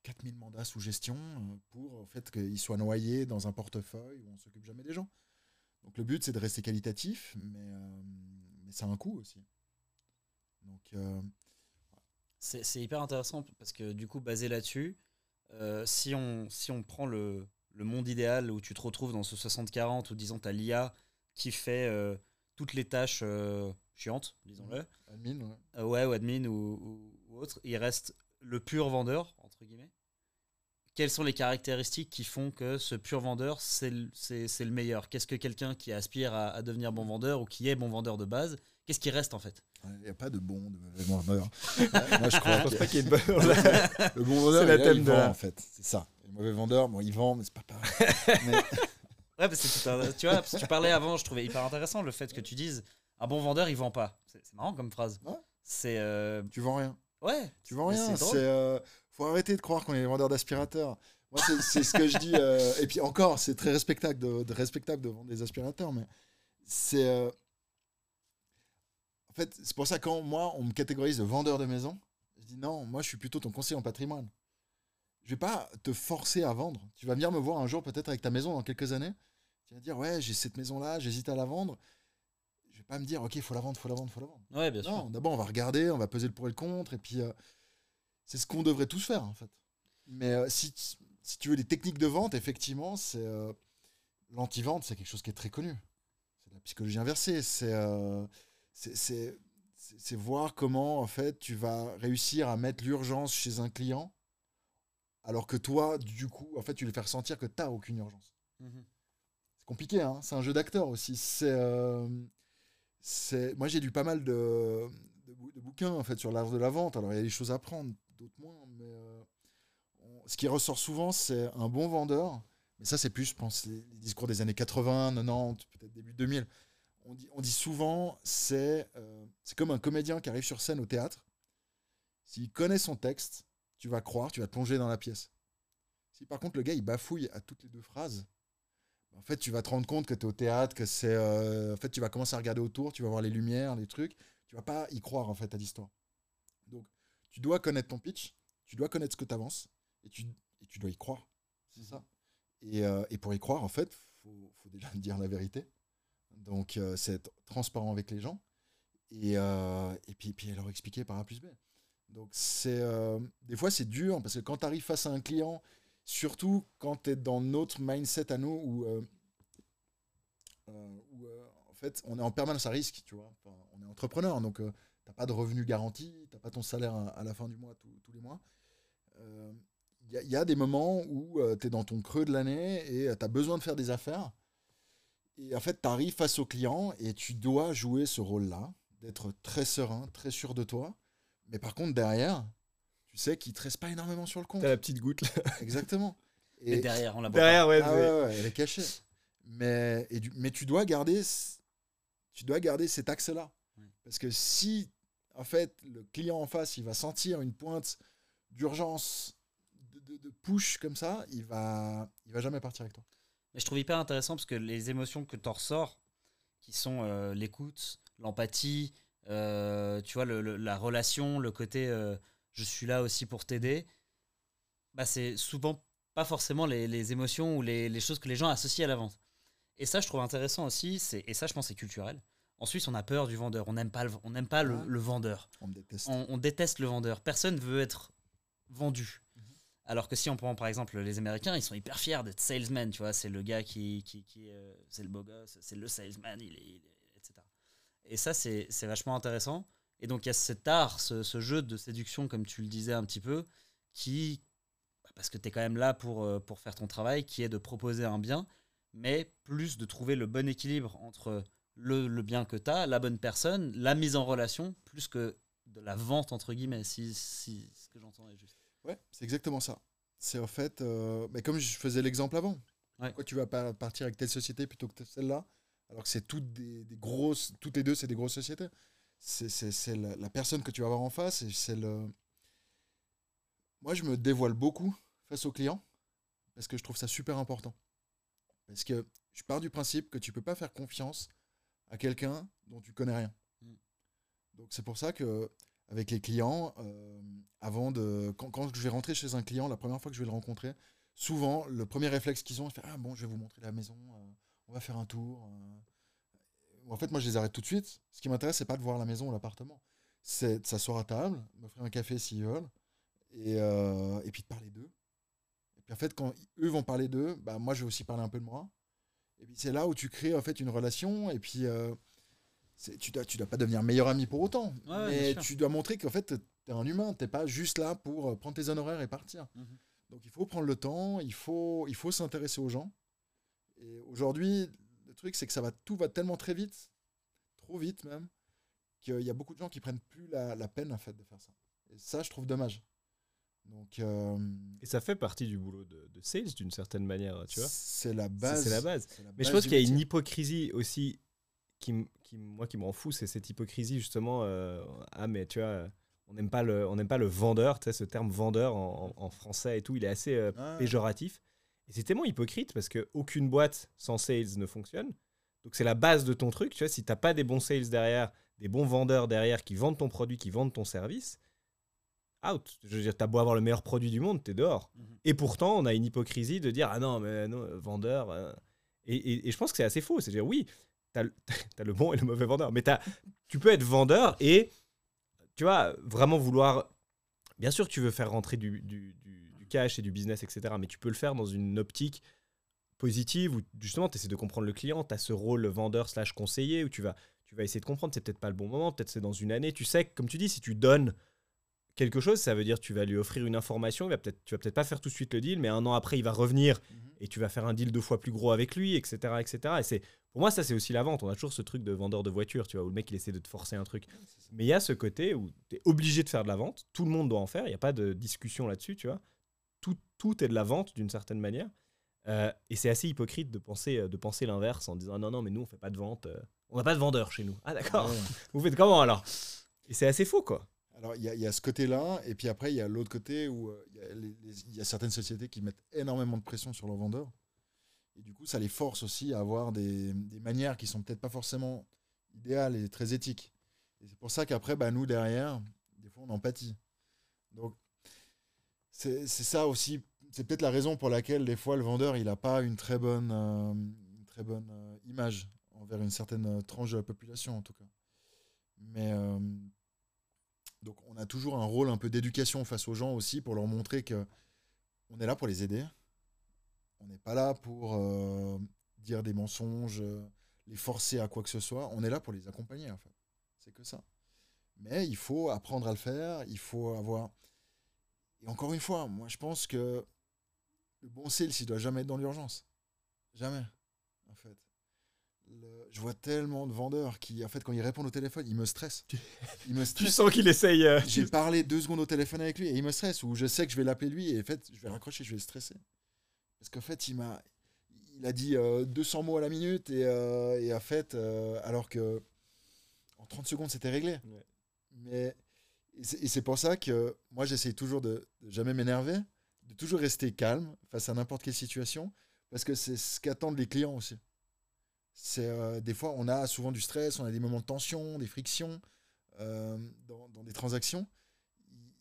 4000 mandats sous gestion euh, pour en fait, qu'ils soient noyés dans un portefeuille où on s'occupe jamais des gens. Donc le but, c'est de rester qualitatif, mais, euh, ça a un coût aussi. Donc, euh, c'est hyper intéressant parce que du coup, basé là-dessus, euh, si, on, si on prend le, le monde idéal où tu te retrouves dans ce 60-40 où disons tu as l'IA qui fait euh, toutes les tâches euh, chiantes, disons-le, admin, ouais. ouais, ou admin ou, ou- ou autre, il reste le pur vendeur, entre guillemets. Quelles sont les caractéristiques qui font que ce pur vendeur, c'est le, meilleur? Qu'est-ce que quelqu'un qui aspire à, à devenir bon vendeur ou qui est bon vendeur de base, qu'est-ce qui reste en fait? Il n'y a pas de bon, de mauvais vendeur. Moi, je crois Je pense que pas qu'il y ait une bonne. la- le bon vendeur, C'est la il, thème il de vend, la- en fait. C'est ça. Le mauvais vendeur, bon, il vend, mais c'est pas pareil. Mais- Ouais, parce que un- tu vois, parce que tu parlais avant, je trouvais hyper intéressant le fait que tu dises un bon vendeur, il vend pas. C'est marrant comme phrase. Ouais. C'est euh, tu vends rien. ouais, Tu vends rien. c'est euh, faut arrêter de croire qu'on est des vendeurs d'aspirateurs. Moi, c'est, ce que je dis. euh, et puis encore, c'est très respectable de, de- respectable de vendre des aspirateurs, mais c'est. euh, en fait, c'est pour ça quand moi, on me catégorise de vendeur de maison, je dis non, moi, je suis plutôt ton conseiller en patrimoine. Je vais pas te forcer à vendre. Tu vas venir me voir un jour, peut-être avec ta maison dans quelques années. Tu vas dire ouais, j'ai cette maison-là, j'hésite à la vendre. Je vais pas me dire ok, faut la vendre, faut la vendre, faut la vendre. Ouais, bien sûr. Non, d'abord on va regarder, on va peser le pour et le contre, et puis euh, c'est ce qu'on devrait tous faire en fait. Mais euh, si, si tu veux des techniques de vente, effectivement, c'est euh, l'anti-vente, c'est quelque chose qui est très connu. C'est la psychologie inversée. C'est euh, c'est- voir comment en fait tu vas réussir à mettre l'urgence chez un client, alors que toi, du coup, en fait, tu lui fais ressentir que tu n'as aucune urgence. Mhm. C'est compliqué, hein c'est un jeu d'acteur aussi. C'est, moi, j'ai lu pas mal de, de, bou- de bouquins en fait sur l'art de la vente. Alors, il y a des choses à apprendre, d'autres moins. Mais euh, ce qui ressort souvent, c'est un bon vendeur. Mais ça, c'est plus, je pense, les, discours des années 80, 90, peut-être début 2000. On dit, on dit souvent, c'est, euh, c'est comme un comédien qui arrive sur scène au théâtre. S'il connaît son texte, tu vas croire, tu vas te plonger dans la pièce. Si par contre le gars il bafouille à toutes les deux phrases, en fait tu vas te rendre compte que tu es au théâtre, que c'est. euh, en fait tu vas commencer à regarder autour, tu vas voir les lumières, les trucs, tu vas pas y croire en fait à l'histoire. Tu dois connaître ton pitch, tu dois connaître ce que tu avances et tu, et tu dois y croire. C'est ça. Et, euh, et pour y croire en fait, faut, faut déjà dire la vérité. Donc euh, c'est être transparent avec les gens et, euh, et puis, puis leur expliquer par A plus B. Donc c'est des fois c'est dur parce que quand tu arrives face à un client, surtout quand tu es dans notre mindset à nous où, où, en fait on est en permanence à risque, tu vois. Enfin, on est entrepreneur donc t'as pas de revenu garanti, t'as pas ton salaire à, à la fin du mois tous- tous les mois. Euh, Il y, a- il y a des moments où tu es dans ton creux de l'année et tu as besoin de faire des affaires. Et en fait, tu arrives face au client et tu dois jouer ce rôle-là, d'être très serein, très sûr de toi. Mais par contre, derrière, tu sais qu'il te reste pas énormément sur le compte. T'as la petite goutte là. Exactement. Et Et, derrière, on la voit Derrière, ouais. ah ouais, ouais, elle est cachée. Mais, et du- mais tu dois garder, tu dois garder cet axe-là. Parce que si, en fait, le client en face, il va sentir une pointe d'urgence, de, push comme ça, il va, il va jamais partir avec toi. Mais je trouve hyper intéressant parce que les émotions que tu ressors, qui sont euh, l'écoute, l'empathie, euh, tu vois, la relation, le côté euh, je suis là aussi pour t'aider, bah, c'est souvent pas forcément les, émotions ou les, les choses que les gens associent à la vente. Et ça, je trouve intéressant aussi, et ça, je pense, c'est culturel. En Suisse, on a peur du vendeur, on n'aime pas, le, on pas le, le vendeur. On déteste. On, on déteste le vendeur. Personne veut être vendu. Mhm. Alors que si on prend par exemple les Américains, ils sont hyper fiers d'être salesman, tu vois, c'est le gars qui, qui, qui, euh, c'est le beau gosse, c'est le salesman, il est, il est- etc. Et ça, c'est c'est vachement intéressant. Et donc il y a cet art, ce, ce jeu de séduction, comme tu le disais un petit peu, qui, bah, parce que tu es quand même là pour, euh, pour faire ton travail, qui est de proposer un bien, mais plus de trouver le bon équilibre entre le, le bien que tu as, la bonne personne, la mise en relation, plus que de la vente, entre guillemets, si, si ce que j'entends est juste. Ouais, c'est exactement ça. C'est en fait, euh, mais comme je faisais l'exemple avant, Ouais. pourquoi tu vas pas partir avec telle société plutôt que celle-là, alors que c'est toutes des, des grosses, toutes les deux, c'est des grosses sociétés. C'est la, la personne que tu vas avoir en face c'est le. Moi, je me dévoile beaucoup face aux clients parce que je trouve ça super important. Parce que je pars du principe que tu peux pas faire confiance à quelqu'un dont tu connais rien. Mm. Donc c'est pour ça que avec les clients euh, avant de. Quand, quand je vais rentrer chez un client, la première fois que je vais le rencontrer, souvent, le premier réflexe qu'ils ont, c'est Ah bon, je vais vous montrer la maison, euh, on va faire un tour. euh. En fait, moi, je les arrête tout de suite. Ce qui m'intéresse, c'est pas de voir la maison ou l'appartement. C'est de s'asseoir à table, m'offrir un café s'ils veulent, et, et puis de parler d'eux. Et puis en fait, quand eux vont parler d'eux, bah, moi, je vais aussi parler un peu de moi. Et puis c'est là où tu crées en fait une relation, et puis. euh, tu dois, tu dois pas devenir meilleur ami pour autant, Ouais, mais tu dois montrer qu'en fait, tu es un humain, tu pas juste là pour euh, prendre tes honoraires et partir. Mhm. Donc il faut prendre le temps, il faut, il faut s'intéresser aux gens. Et aujourd'hui, le truc, c'est que ça va, tout va tellement très vite, trop vite même, qu'il y a beaucoup de gens qui prennent plus la, la peine en fait de faire ça. Et ça, je trouve dommage. Donc, euh, Et ça fait partie du boulot de, de sales d'une certaine manière, tu vois. c'est la base. C'est la base. la Mais je pense qu'il y a une hypocrisie aussi qui, qui moi, qui me rend fou, c'est cette hypocrisie justement. euh, ah, mais tu vois, on n'aime pas le, on n'aime pas le vendeur, tu sais, ce terme vendeur en, en- en français et tout, il est assez euh, Ah, péjoratif. Et c'est tellement hypocrite parce qu'aucune boîte sans sales ne fonctionne. Donc c'est la base de ton truc. Tu vois, si t'as pas des bons sales derrière, des bons vendeurs derrière qui vendent ton produit, qui vendent ton service, out. Je veux dire, t'as beau avoir le meilleur produit du monde, t'es dehors. Mhm. Et pourtant, on a une hypocrisie de dire ah non mais non vendeur. euh. Et, et- et je pense que c'est assez faux. C'est-à-dire oui, t'as le, bon et le mauvais vendeur, mais tu peux être vendeur et tu vois vraiment vouloir. Bien sûr, tu veux faire rentrer du, du- du- du cash et du business, etc. Mais tu peux le faire dans une optique positive où justement tu essaies de comprendre le client, tu as ce rôle vendeur slash conseiller où tu vas, tu vas essayer de comprendre, c'est peut-être pas le bon moment, peut-être c'est dans une année. Tu sais que, comme tu dis, si tu donnes quelque chose, ça veut dire que tu vas lui offrir une information, il va peut-être, tu vas peut-être pas faire tout de suite le deal, mais un an après, il va revenir Mhm. et tu vas faire un deal deux fois plus gros avec lui, etc. etc. Et c'est, pour moi, ça, c'est aussi la vente. On a toujours ce truc de vendeur de voiture, tu vois, où le mec, il essaie de te forcer un truc. Mais il y a ce côté où tu es obligé de faire de la vente. Tout le monde doit en faire. Il n'y a pas de discussion là-dessus, tu vois. Tout, tout est de la vente d'une certaine manière. Euh, et c'est assez hypocrite de penser, euh, de penser l'inverse en disant non, non, mais nous, on fait pas de vente. euh, on n'a pas de vendeur chez nous. Ah, d'accord. Ouais. Vous faites comment alors? Et c'est assez faux, quoi. Alors, il y, a- ce côté-là, et puis après, il y a l'autre côté où euh, il y a certaines sociétés qui mettent énormément de pression sur leurs vendeurs. Et du coup, ça les force aussi à avoir des, manières qui sont peut-être pas forcément idéales et très éthiques. Et c'est pour ça qu'après, bah, nous, derrière, des fois, on empathie. Donc, c'est ça aussi, c'est peut-être la raison pour laquelle, des fois, le vendeur, il n'a pas une très bonne, euh, très bonne euh, image envers une certaine tranche de la population, en tout cas. Mais. Donc on a toujours un rôle un peu d'éducation face aux gens aussi pour leur montrer que on est là pour les aider. On n'est pas là pour euh, dire des mensonges, euh, les forcer à quoi que ce soit. On est là pour les accompagner en. C'est que ça. Mais il faut apprendre à le faire. Il faut avoir. Et encore une fois, moi je pense que le bon sales, il doit jamais être dans l'urgence. Jamais. Le- Je vois tellement de vendeurs qui, en fait, quand ils répondent au téléphone, ils me stressent. Ils me Tu sens qu'il essaye. euh, j'ai parlé deux secondes au téléphone avec lui et il me stresse ou je sais que je vais l'appeler lui et en fait je vais raccrocher je vais le stresser parce qu'en fait il m'a il a dit euh, 200 mots à la minute et, euh, et en fait euh, alors que en 30 secondes c'était réglé Ouais. mais et c'est et c'est pour ça que moi j'essaye toujours de, de jamais m'énerver de toujours rester calme face à n'importe quelle situation parce que c'est ce qu'attendent les clients aussi c'est euh, des fois on a souvent du stress on a des moments de tension des frictions euh, dans, dans des transactions,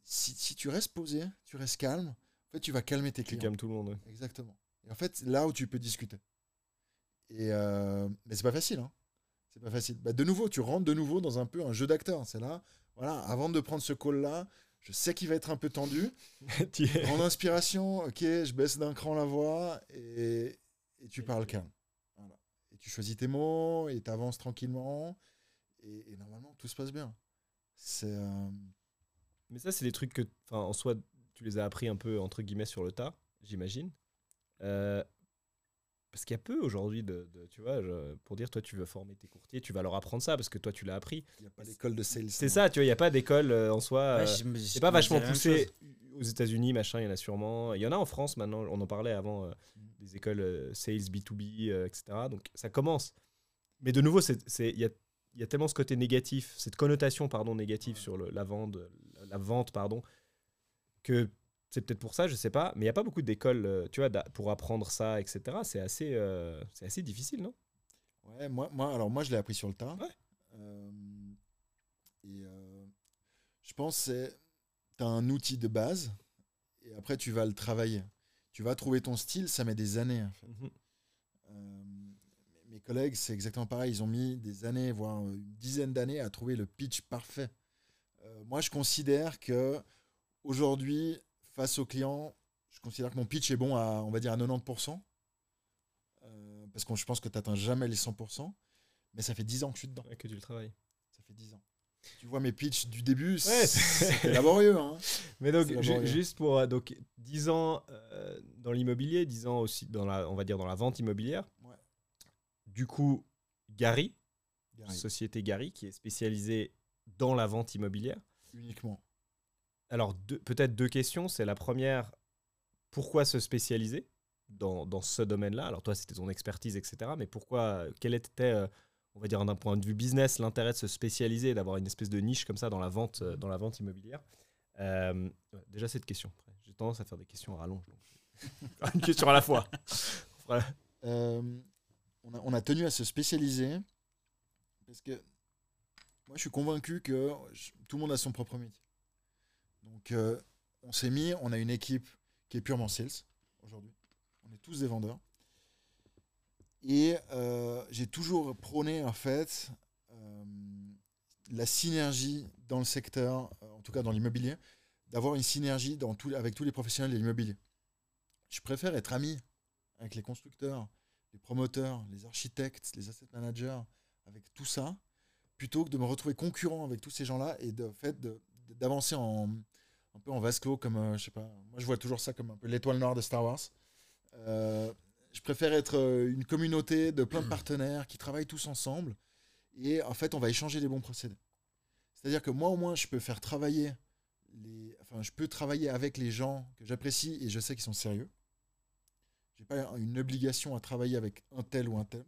si, si tu restes posé, tu restes calme, en fait, tu vas calmer tes Tu clients. calmes tout le monde. ouais. Exactement. Et en fait, là où tu peux discuter. Et euh, mais c'est pas facile. Hein. C'est pas facile. Bah, de nouveau, tu rentres de nouveau dans un peu un jeu d'acteur. C'est là, voilà, avant de prendre ce call-là, je sais qu'il va être un peu tendu. Tu- Grande inspiration, ok, je baisse d'un cran la voix et, et tu parles calme. Et tu choisis tes mots et tu avances tranquillement. Et, et normalement, tout se passe bien. C'est. euh, Mais ça, c'est des trucs que, enfin, en soi, tu les as appris un peu entre guillemets sur le tas, j'imagine. Euh, parce qu'il y a peu aujourd'hui de, de- tu vois, je- pour dire, toi, tu veux former tes courtiers, tu vas leur apprendre ça parce que toi, tu l'as appris. Il n'y a pas d'école de sales. C'est ça, tu vois, il n'y a pas d'école euh, en soi. Ouais, c'est pas me vachement poussé aux États-Unis, machin, il y en a sûrement. Il y en a en France maintenant, on en parlait avant, euh, Mm. Des écoles euh, sales B2B, euh, etc. Donc ça commence. Mais de nouveau, il y a, y a tellement ce côté négatif, cette connotation pardon, négative sur le- la, vente, la, vente, pardon, que c'est peut-être pour ça, je sais pas. Mais il n'y a pas beaucoup d'écoles euh, tu vois, d'a- pour apprendre ça, etc. C'est assez, euh, c'est assez difficile, non? Ouais, moi, moi, alors moi, je l'ai appris sur le tas. Ouais. Euh, et euh, Je pense que tu as un outil de base et après tu vas le travailler. Tu vas trouver ton style, ça met des années. En fait. Mhm. Euh, mes collègues, c'est exactement pareil. Ils ont mis des années, voire une dizaine d'années à trouver le pitch parfait. Euh, moi, je considère que aujourd'hui, face aux clients, je considère que mon pitch est bon à, on va dire, à 90%. Euh, parce que je pense que tu n'atteins jamais les 100%. Mais ça fait 10 ans que je suis dedans. Ouais, que tu le travailles. Ça fait 10 ans. Tu vois mes pitchs du début, Ouais, c'est laborieux. Hein. Mais donc, laborieux. juste pour euh, donc, 10 ans euh, dans l'immobilier, 10 ans aussi dans la, on va dire dans la vente immobilière. Ouais. Du coup, Gary, Gary, société Gary, qui est spécialisée dans la vente immobilière. uniquement. Alors, peut-être deux questions. C'est la première, pourquoi se spécialiser dans, dans ce domaine-là? Alors, toi, c'était ton expertise, etc. Mais pourquoi, quel était, euh, on va dire, d'un point de vue business, l'intérêt de se spécialiser, d'avoir une espèce de niche comme ça dans la vente, euh, dans la vente immobilière Euh, Déjà, cette question. J'ai tendance à faire des questions à rallonge. une question à la fois. Euh, on, a, tenu à se spécialiser parce que moi je suis convaincu que tout le monde a son propre métier. Donc euh, on s'est mis, on a une équipe qui est purement sales aujourd'hui. On est tous des vendeurs. Et euh, j'ai toujours prôné en fait euh, la synergie dans le secteur, en tout cas dans l'immobilier, d'avoir une synergie avec tous les professionnels de l'immobilier. Je préfère être ami avec les constructeurs, les promoteurs, les architectes, les asset managers, avec tout ça, plutôt que de me retrouver concurrent avec tous ces gens-là et de- d'avancer en un peu en vase clos comme euh, je sais pas. Moi je vois toujours ça comme un peu l'étoile noire de Star Wars. Euh, je préfère être euh, une communauté de plein de partenaires qui travaillent tous ensemble et en fait on va échanger les bons procédés. C'est-à-dire que moi au moins je peux faire travailler les, enfin je peux travailler avec les gens que j'apprécie et je sais qu'ils sont sérieux. J'ai pas une obligation à travailler avec un tel ou un tel.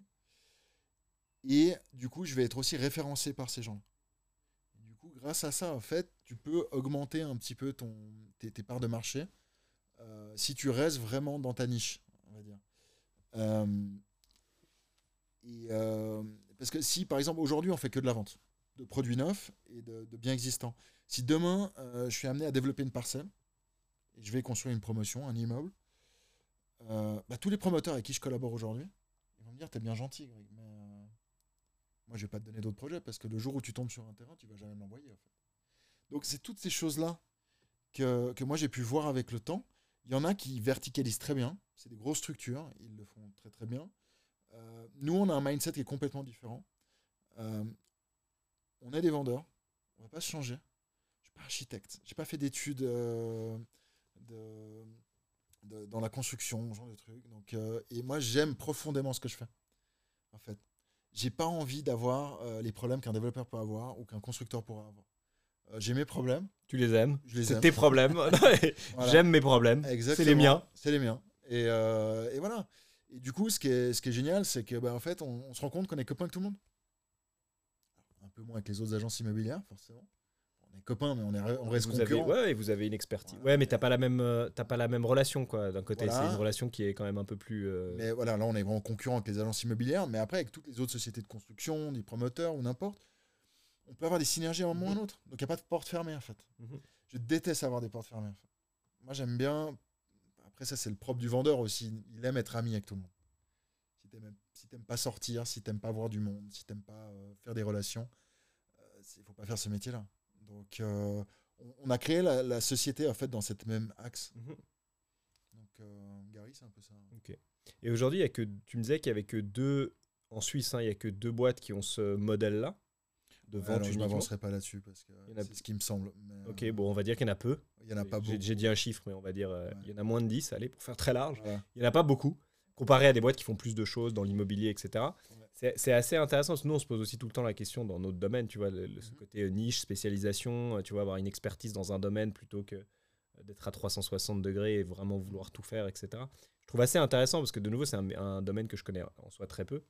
Et du coup, je vais être aussi référencé par ces gens. Du coup, grâce à ça, en fait, tu peux augmenter un petit peu ton, tes, tes parts de marché euh, si tu restes vraiment dans ta niche, on va dire. Euh, et, euh, parce que si, par exemple, aujourd'hui, on fait que de la vente de produits neufs et de, biens existants. Si demain, euh, je suis amené à développer une parcelle et je vais construire une promotion, un immeuble, euh, bah, tous les promoteurs avec qui je collabore aujourd'hui, ils vont me dire T'es bien gentil, Greg, mais euh, moi, je vais pas te donner d'autres projets parce que le jour où tu tombes sur un terrain, tu vas jamais me l'envoyer. Donc, c'est toutes ces choses-là que, que moi, j'ai pu voir avec le temps. Il y en a qui verticalisent très bien, c'est des grosses structures, ils le font très très bien. Euh, nous, on a un mindset qui est complètement différent. Euh, on est des vendeurs, on va pas se changer. Je suis pas architecte, j'ai pas fait d'études euh, dans la construction, ce genre de trucs. Et moi, j'aime profondément ce que je fais. En fait, j'ai pas envie d'avoir les problèmes qu'un développeur peut avoir ou qu'un constructeur pourra avoir. Euh, j'ai mes problèmes, Tu les aimes je les C'est tes problèmes. Voilà. J'aime mes problèmes. C'est les miens. C'est les miens. Et, euh, et voilà. Et du coup, ce qui est, ce qui est génial, c'est que bah, en fait, on, on se rend compte qu'on est copains avec tout le monde. Un peu moins avec les autres agences immobilières, forcément. On est copains, mais on, est, on reste vous avez, concurrents. ouais, et vous avez une expertise. Voilà. Ouais, mais t'as pas la même, euh, t'as pas la même relation quoi. D'un côté, Voilà. c'est une relation qui est quand même un peu plus. euh, Mais voilà, là, on est vraiment concurrent avec les agences immobilières. Mais après, avec toutes les autres sociétés de construction, des promoteurs ou n'importe, on peut avoir des synergies à un moment ou à un autre. Donc, il n'y a pas de porte fermée, en fait. Mhm. Je déteste avoir des portes fermées. en fait. Moi, j'aime bien. Après, ça, c'est le propre du vendeur aussi. Il aime être ami avec tout le monde. Si t'aimes si t'aimes pas sortir, si t'aimes pas voir du monde, si t'aimes pas euh, faire des relations, il faut pas faire ce métier-là. Donc, euh, on, on a créé la, la société en fait dans cette même axe. Mhm. Donc, euh, Gary, c'est un peu ça. Et aujourd'hui, il y a que, tu me disais qu'il y avait que deux en Suisse, hein, il y a que deux boîtes qui ont ce modèle-là de vente alors, je m'avancerai pas là-dessus parce que y a- c'est ce qui me semble. mais, Ok, bon, on va dire qu'il y en a peu. Il y en a pas beaucoup. J'ai dit un chiffre, mais on va dire euh, Ouais. il y en a moins de 10, allez, pour faire très large. Il n'y en a pas beaucoup, comparé à des boîtes qui font plus de choses dans l'immobilier, etc. Ouais. C'est- assez intéressant, nous, on se pose aussi tout le temps la question dans notre domaine, tu vois, le, le- ce Mhm. côté euh, niche, spécialisation, euh, tu vois, avoir une expertise dans un domaine plutôt que d'être à 360 degrés et vraiment vouloir tout faire, etc. Je trouve assez intéressant, parce que de nouveau, c'est un, un domaine que je connais en soi très peu.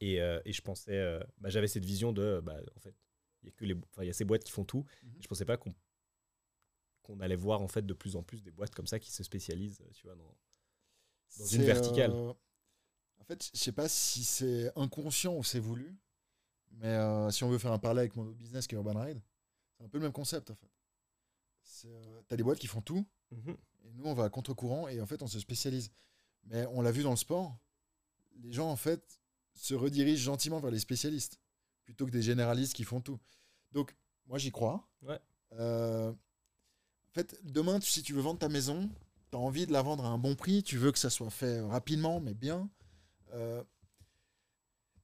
Et, euh, et je pensais, euh, bah, j'avais cette vision de, bah, en fait, il y a que les, enfin, il y a ces boîtes qui font tout. Mhm. Je pensais pas qu'on qu'on allait voir en fait de plus en plus des boîtes comme ça qui se spécialisent, tu vois, dans, dans une verticale. euh, en fait, je sais pas si c'est inconscient ou c'est voulu, mais si on veut faire un parallèle avec mon business qui est Urban Ride, C'est un peu le même concept en fait. Tu as des boîtes qui font tout, Mhm. et nous on va à contre-courant et en fait on se spécialise. Mais on l'a vu dans le sport, les gens en fait se redirigent gentiment vers les spécialistes plutôt que des généralistes qui font tout. Donc moi j'y crois. Ouais. Euh, en fait, demain, si tu veux vendre ta maison, tu as envie de la vendre à un bon prix, tu veux que ça soit fait rapidement, mais bien. Euh,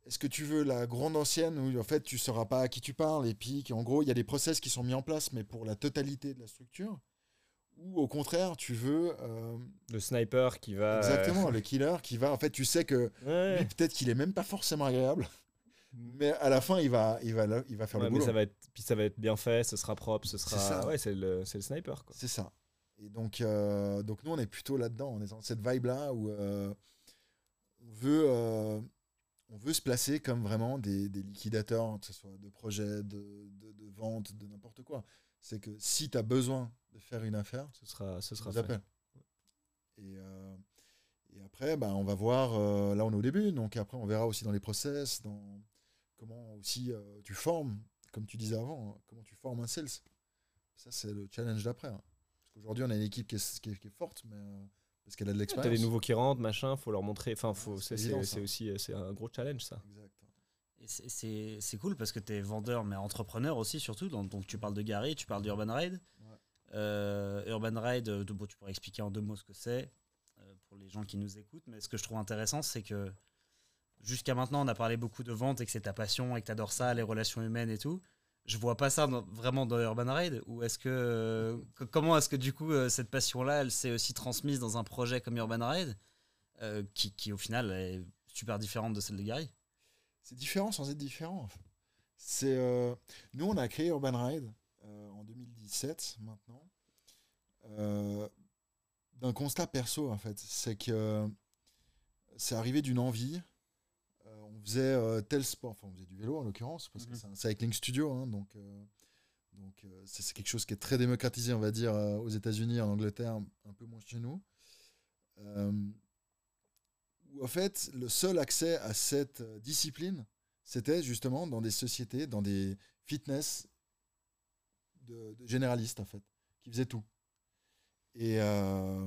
Est-ce que tu veux la grande ancienne où en fait tu ne sauras pas à qui tu parles et puis qu'en gros il y a des process qui sont mis en place mais pour la totalité de la structure Ou au contraire tu veux euh, Le sniper qui va. euh, exactement le killer qui va en fait tu sais que Ouais. lui peut-être qu'il est même pas forcément agréable mais à la fin il va, il va, il va faire Ouais, le mais boulot. ça va être, puis ça va être bien fait, ce sera propre, ce sera. ça. Ouais, c'est le, c'est le sniper quoi. C'est ça. Et donc, euh, donc nous, on est plutôt là-dedans. On est dans cette vibe-là où euh, on, veut, euh, on veut se placer comme vraiment des, des liquidateurs, que ce soit de projets, de, de, de vente, de n'importe quoi. C'est que si tu as besoin de faire une affaire, Ce sera, ce sera fait. Et, euh, et après, bah, on va voir, euh, là on est au début, donc après on verra aussi dans les process, dans comment aussi euh, tu formes, comme tu disais avant, hein, comment tu formes un sales. Ça c'est le challenge d'après. hein. Parce qu'aujourd'hui on a une équipe qui est, qui est- qui est forte, mais euh, parce qu'elle a de T'as l'expérience. des nouveaux qui rentrent, machin, faut leur montrer. Enfin, faut, c'est c'est, évident, c'est, ça. c'est aussi c'est un gros challenge ça. Exact. Et c'est- C'est c'est cool parce que tu es vendeur, mais entrepreneur aussi, surtout. Donc, donc tu parles de Gary, tu parles d'Urban Ride. Euh, Urban Ride, euh, tu pourrais expliquer en deux mots ce que c'est euh, pour les gens qui nous écoutent. Mais ce que je trouve intéressant, c'est que jusqu'à maintenant, on a parlé beaucoup de vente et que c'est ta passion et que tu adores ça, les relations humaines et tout. Je vois pas ça vraiment dans Urban Ride. Ou est-ce que. comment est-ce que du coup, cette passion-là, elle s'est aussi transmise dans un projet comme Urban Ride, euh, qui, au final est super différente de celle de Gary? C'est différent sans être différent. C'est nous on a créé Urban Ride euh, en 2017 maintenant euh, d'un constat perso en fait. C'est que c'est arrivé d'une envie. Euh, on faisait euh, tel sport, enfin on faisait du vélo en l'occurrence parce que Mhm. c'est un cycling studio, hein, donc euh, donc euh, c'est quelque chose qui est très démocratisé on va dire euh, aux États-Unis, en Angleterre, un peu moins chez nous. Euh, où en fait le seul accès à cette euh, discipline, c'était justement dans des sociétés, dans des fitness de, de généralistes en fait, qui faisaient tout. Et, euh,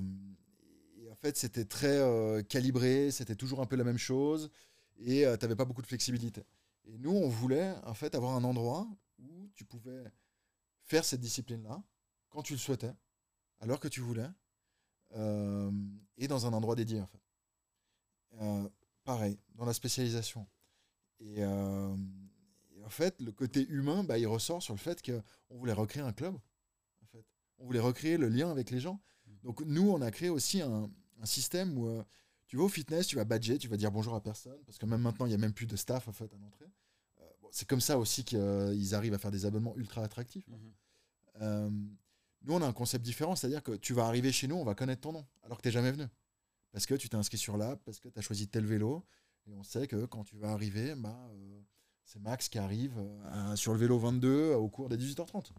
et en fait, c'était très euh, calibré, c'était toujours un peu la même chose, et tu n'avais pas beaucoup de flexibilité. Et nous, on voulait en fait avoir un endroit où tu pouvais faire cette discipline-là quand tu le souhaitais, à l'heure que tu voulais, euh, et dans un endroit dédié. Euh, pareil, dans la spécialisation. Et, euh, et en fait, le côté humain, bah, il ressort sur le fait qu'on voulait recréer un club. On voulait recréer le lien avec les gens. Donc nous, on a créé aussi un, un système où euh, tu vas au fitness, tu vas badger, tu vas dire bonjour à personne, parce que même maintenant, il n'y a même plus de staff en fait, à l'entrée. Euh, bon, c'est comme ça aussi qu'ils arrivent à faire des abonnements ultra attractifs. Euh, nous, on a un concept différent, c'est-à-dire que tu vas arriver chez nous, on va connaître ton nom, alors que tu n'es jamais venu. Parce que tu t'es inscrit sur l'app, parce que tu as choisi tel vélo, et on sait que quand tu vas arriver, bah, euh, c'est Max qui arrive euh, à- sur le vélo 22 euh, au cours des 18h30.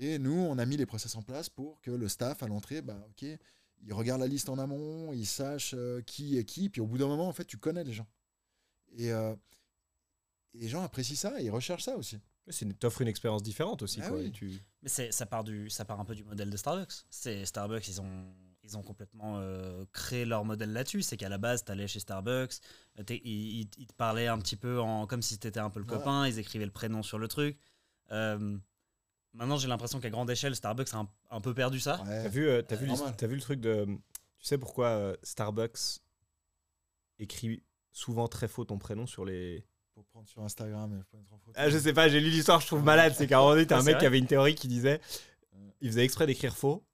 Et nous, on a mis les process en place pour que le staff à l'entrée, bah, ok, il regarde la liste en amont, il sache euh, qui est qui, puis au bout d'un moment, en fait, tu connais les gens. Et, euh, et les gens apprécient ça et ils recherchent ça aussi. T'offres une expérience différente aussi. Ah quoi, oui. et tu... Mais ça, part du, ça part un peu du modèle de Starbucks. C'est, Starbucks, ils ont, ils ont complètement euh, créé leur modèle là-dessus. C'est qu'à la base, tu allais chez Starbucks, ils, ils- ils te parlaient un petit peu en, comme si tu étais un peu le Voilà. copain, ils écrivaient le prénom sur le truc. Euh, maintenant, j'ai l'impression qu'à grande échelle, Starbucks a un, un peu perdu ça. Ouais. T'as vu, euh, t'as vu, t'as vu le truc de. Tu sais pourquoi euh, Starbucks écrit souvent très faux ton prénom sur les. Pour prendre sur Instagram et pour mettre en photo. Ah, je sais pas, j'ai lu l'histoire, je trouve malade. C'est qu'à un moment donné, t'as un mec qui avait une théorie qui disait Ouais. il faisait exprès d'écrire faux.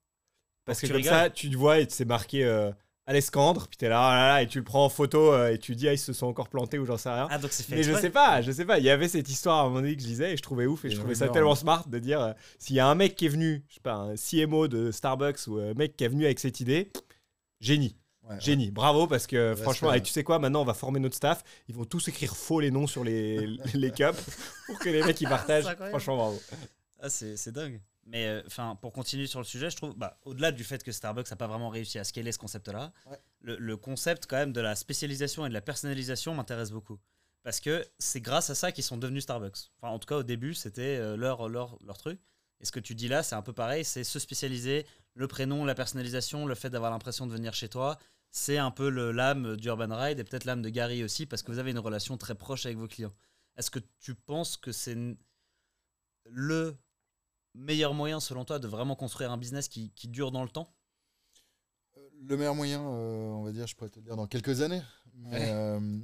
Parce que comme ça, tu te vois et c'est marqué euh, à l'escandre, puis t'es là, oh là là, et tu le prends en photo euh, et tu dis, ah, ils se sont encore plantés ou j'en sais rien. Ah, donc c'est fait Mais je sais pas, je sais pas. Il y avait cette histoire à un moment donné que je lisais et je trouvais ouf et Et je trouvais ça tellement hein. smart de dire euh, s'il y a un mec qui est venu, je sais pas, un CMO de Starbucks ou un mec qui est venu avec cette idée, génie, Ouais, ouais. génie, bravo parce que franchement, et tu sais quoi, maintenant on va former notre staff, ils vont tous écrire faux les noms sur les, les cups pour que les mecs ils partagent. Franchement, bravo. Ah, c'est, c'est dingue. Mais euh, pour continuer sur le sujet, je trouve, bah, au-delà du fait que Starbucks n'a pas vraiment réussi à scaler ce concept-là, Ouais. le, le concept quand même de la spécialisation et de la personnalisation m'intéresse beaucoup. Parce que c'est grâce à ça qu'ils sont devenus Starbucks. Enfin, en tout cas, au début, c'était euh, leur, leur, leur truc. Et ce que tu dis là, c'est un peu pareil, c'est se spécialiser, le prénom, la personnalisation, le fait d'avoir l'impression de venir chez toi. C'est un peu l'âme d'Urban Ride et peut-être l'âme de Gary aussi, parce que vous avez une relation très proche avec vos clients. Est-ce que tu penses que c'est le meilleur moyen, selon toi, de vraiment construire un business qui, qui dure dans le temps? Euh, Le meilleur moyen, euh, on va dire, je pourrais te le dire dans quelques années. Mais, Ouais. euh,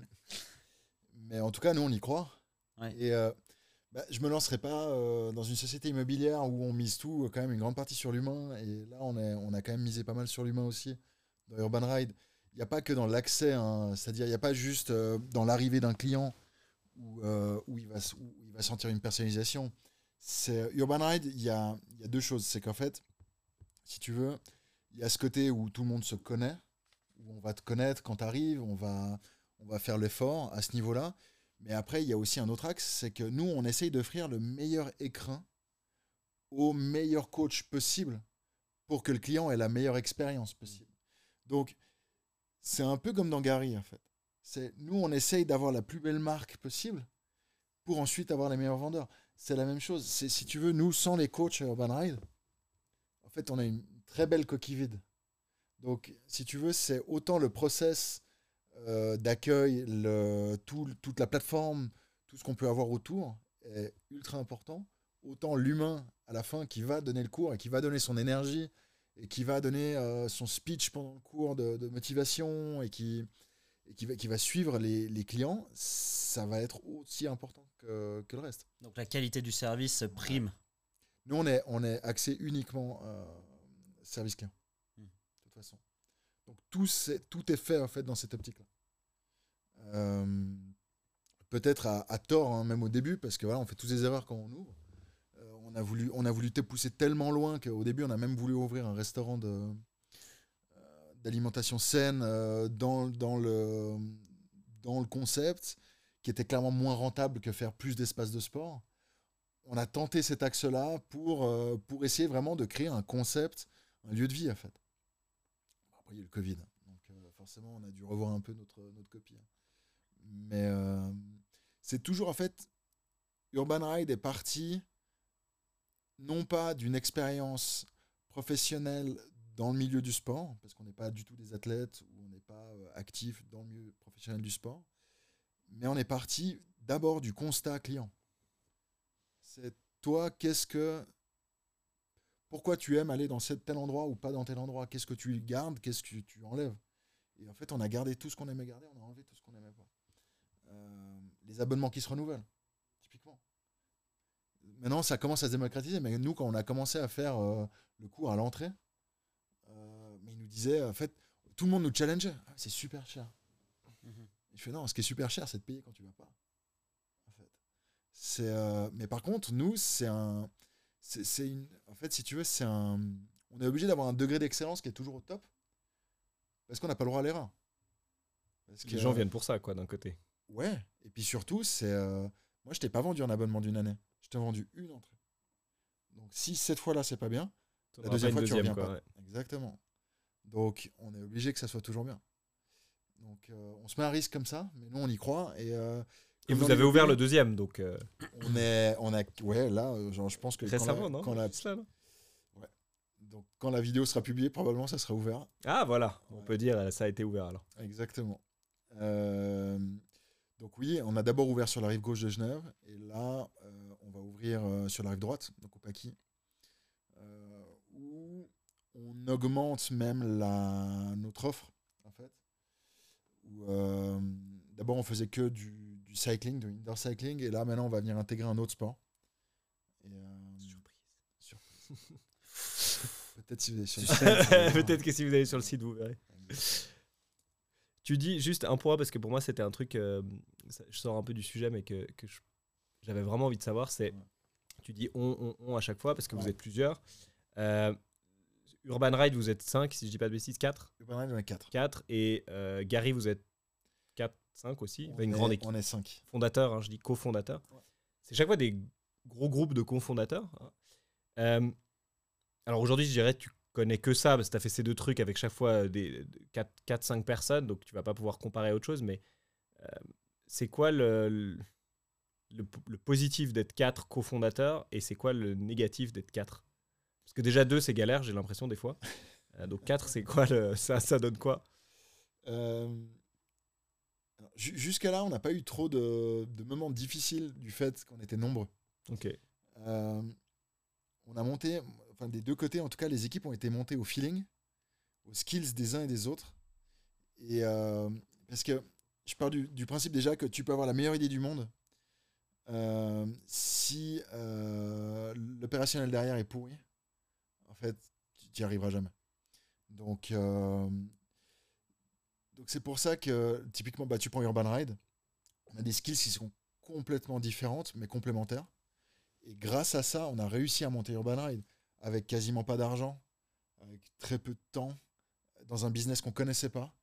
mais en tout cas, nous, on y croit. Ouais. Et euh, bah, je me lancerai pas dans une société immobilière où on mise tout, quand même une grande partie sur l'humain. Et là, on, est, on a quand même misé pas mal sur l'humain aussi dans Urban Ride. Il n'y a pas que dans l'accès, hein, c'est-à-dire il n'y a pas juste dans l'arrivée d'un client où, où, il va, où il va sentir une personnalisation. C'est Urban Ride, il y a, y a deux choses. C'est qu'en fait, si tu veux, il y a ce côté où tout le monde se connaît, où on va te connaître quand tu arrives, on va, on va faire l'effort à ce niveau-là. Mais après, il y a aussi un autre axe, c'est que nous, on essaye d'offrir le meilleur écrin au meilleur coach possible pour que le client ait la meilleure expérience possible. Donc, c'est un peu comme dans Gary, en fait. C'est nous, on essaye d'avoir la plus belle marque possible pour ensuite avoir les meilleurs vendeurs. C'est la même chose. Si tu veux, nous, sans les coachs Urban Ride, en fait, on a une très belle coquille vide. Donc, si tu veux, c'est autant le process euh, d'accueil, tout- toute la plateforme, tout ce qu'on peut avoir autour est ultra important. Autant l'humain à la fin qui va donner le cours et qui va donner son énergie et qui va donner euh, son speech pendant le cours de, de motivation et qui, et qui, va, qui va suivre les, les clients, ça va être aussi important que, que le reste. Donc la qualité du service prime. Nous, on est, on est axé uniquement euh, service client. Hmm. De toute façon. Donc tout, c'est- tout est fait en fait dans cette optique-là. Euh, Peut-être à, à tort, hein, même au début, parce que voilà, on fait tous des erreurs quand on ouvre. Euh, on a voulu, on a voulu te pousser tellement loin qu'au début, on a même voulu ouvrir un restaurant de d'alimentation saine euh, dans, dans le dans le concept, qui était clairement moins rentable que faire plus d'espaces de sport on a tenté cet axe-là pour, euh, pour essayer vraiment de créer un concept, un lieu de vie, en fait. Après, il y a le Covid. Donc, euh, forcément, on a dû revoir un peu notre, notre copie. Mais euh, c'est toujours, en fait, Urban Ride est parti non pas d'une expérience professionnelle dans le milieu du sport, parce qu'on n'est pas du tout des athlètes ou on n'est pas euh, actif dans le milieu professionnel du sport, mais on est parti d'abord du constat client. C'est toi, qu'est-ce que. Pourquoi tu aimes aller dans tel endroit ou pas dans tel endroit? Qu'est-ce que tu gardes? Qu'est-ce que tu enlèves? Et en fait, on a gardé tout ce qu'on aimait garder, on a enlevé tout ce qu'on n'aimait pas. Euh, les abonnements qui se renouvellent, typiquement. Maintenant, ça commence à se démocratiser, mais nous, quand on a commencé à faire euh, le cours à l'entrée, disaient, en fait, tout le monde nous challengeait. Ah, c'est super cher. Mhm. Et je fais non, ce qui est super cher, c'est de payer quand tu vas pas. En fait. C'est, euh, mais par contre, nous, c'est un, c'est, c'est une, en fait, si tu veux, c'est un, on est obligé d'avoir un degré d'excellence qui est toujours au top, parce qu'on n'a pas le droit à l'erreur. Parce Les gens viennent pour ça, quoi, d'un côté. Ouais. Et puis surtout, c'est, euh, moi, je t'ai pas vendu un abonnement d'une année. Je t'ai vendu une entrée. Donc, si cette fois-là, c'est pas bien, T'en la deuxième fois, tu deuxième, reviens quoi, pas. ouais. Exactement. Donc, on est obligé que ça soit toujours bien. Donc, euh, on se met à risque comme ça, mais nous, on y croit. Et, euh, Et vous avez ouvert le deuxième, donc euh, On est, on a, ouais, là, genre, je pense que quand récemment, la- non quand la, donc, quand la vidéo sera publiée, probablement, ça sera ouvert. Ah, voilà, on Ouais. peut dire, ça a été ouvert alors. Exactement. Donc oui, on a d'abord ouvert sur la rive gauche de Genève, et là, on va ouvrir sur la rive droite, donc au Paquis, on augmente même la, notre offre, en fait. Euh, d'abord, on faisait que du, du cycling, du indoor cycling, et là, maintenant, on va venir intégrer un autre sport. Et, euh, surprise. Peut-être si vous allez sur le site, vous allez voir. Peut-être que si vous allez sur le site, vous verrez. Tu dis juste un point, parce que pour moi, c'était un truc, euh, ça- je sors un peu du sujet, mais que, j'avais vraiment envie de savoir, c'est, Ouais. tu dis on, on, on à chaque fois, parce que vous êtes plusieurs. Euh, Urban Ride, vous êtes 5, si je dis pas de bêtises, 4. Urban Ride, on est 4. 4. Et euh, Gary, vous êtes 4, 5 aussi. Enfin, une grande équipe. On est 5. fondateur, hein, je dis cofondateur. Ouais. C'est chaque fois des gros groupes de cofondateurs. hein. Euh, alors aujourd'hui, je dirais, tu connais que ça, parce que tu as fait ces deux trucs avec chaque fois des 4-5 personnes, donc tu vas pas pouvoir comparer à autre chose, mais euh, c'est quoi le, le, le positif d'être quatre cofondateurs et c'est quoi le négatif d'être quatre? Parce que déjà deux, c'est galère, j'ai l'impression des fois. Euh, donc quatre, c'est quoi le, ça, ça donne quoi? Euh, Jusqu'à là, on n'a pas eu trop de, de moments difficiles du fait qu'on était nombreux. Ok. Euh, on a monté, enfin des deux côtés, en tout cas, les équipes ont été montées au feeling, aux skills des uns et des autres. Et euh, parce que je pars du, du principe déjà que tu peux avoir la meilleure idée du monde. euh, si l'opérationnel derrière est pourri, en fait, tu n'y arriveras jamais. Donc, euh, donc c'est pour ça que typiquement, bah, tu prends Urban Ride, on a des skills qui sont complètement différentes mais complémentaires. Et grâce à ça, on a réussi à monter Urban Ride avec quasiment pas d'argent, avec très peu de temps, dans un business qu'on connaissait pas.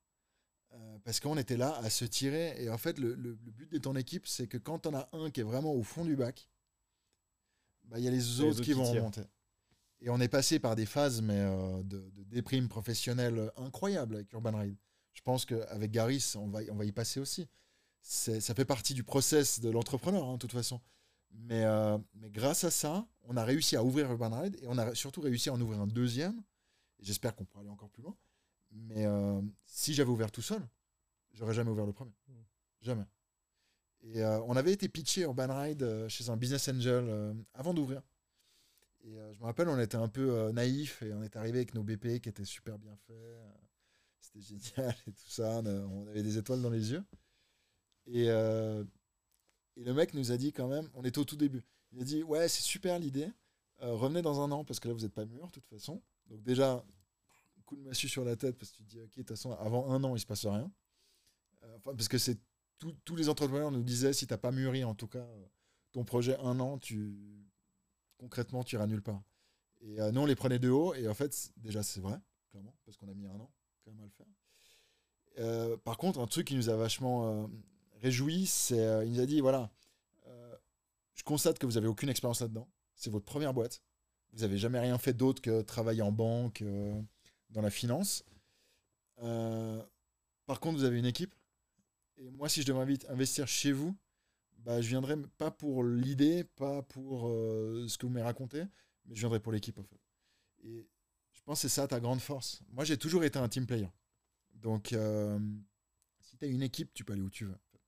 Euh, parce qu'on était là à se tirer. Et en fait, le, le- le but de ton équipe, c'est que quand on a un qui est vraiment au fond du bac, bah, il y a les autres, autres qui qui vont remonter. Et on est passé par des phases mais, euh, de, de déprime professionnelle incroyables avec Urban Ride. Je pense qu'avec Garis, on va, on va y passer aussi. Ça fait partie du process de l'entrepreneur, hein, de toute façon. Mais, euh, grâce à ça, on a réussi à ouvrir Urban Ride et on a surtout réussi à en ouvrir un deuxième. J'espère qu'on pourra aller encore plus loin. Mais euh, si j'avais ouvert tout seul, j'aurais jamais ouvert le premier. Jamais. Et on avait été pitché Urban Ride chez un business angel avant d'ouvrir. Et euh, je me rappelle, on était un peu euh, naïf et on est arrivé avec nos BP qui étaient super bien faits. euh, C'était génial et tout ça. On, avait des étoiles dans les yeux. Et, et le mec nous a dit quand même, on était au tout début. Il a dit Ouais, c'est super l'idée. Revenez dans un an parce que là, vous n'êtes pas mûr de toute façon. Donc, déjà, coup de massue sur la tête parce que tu dis Ok, de toute façon, avant un an, il se passe rien. Enfin, parce que c'est tous les entrepreneurs nous disaient si tu n'as pas mûri, en tout cas, ton projet un an, tu concrètement, tu iras nulle part. Et euh, nous, on les prenait de haut. Et en fait, déjà, c'est vrai, clairement, parce qu'on a mis un an quand même à le faire. Euh, par contre, un truc qui nous a vachement euh, réjoui, c'est euh, il nous a dit voilà, euh, je constate que vous avez aucune expérience là-dedans. C'est votre première boîte. Vous n'avez jamais rien fait d'autre que travailler en banque, dans la finance. Par contre, vous avez une équipe. Et moi, si je devais investir chez vous, bah, je viendrais pas pour l'idée, pas pour euh, ce que vous m'avez raconté, mais je viendrais pour l'équipe en fait. Et je pense que c'est ça ta grande force. Moi, j'ai toujours été un team player. Donc, euh, si tu as une équipe, tu peux aller où tu veux. en fait.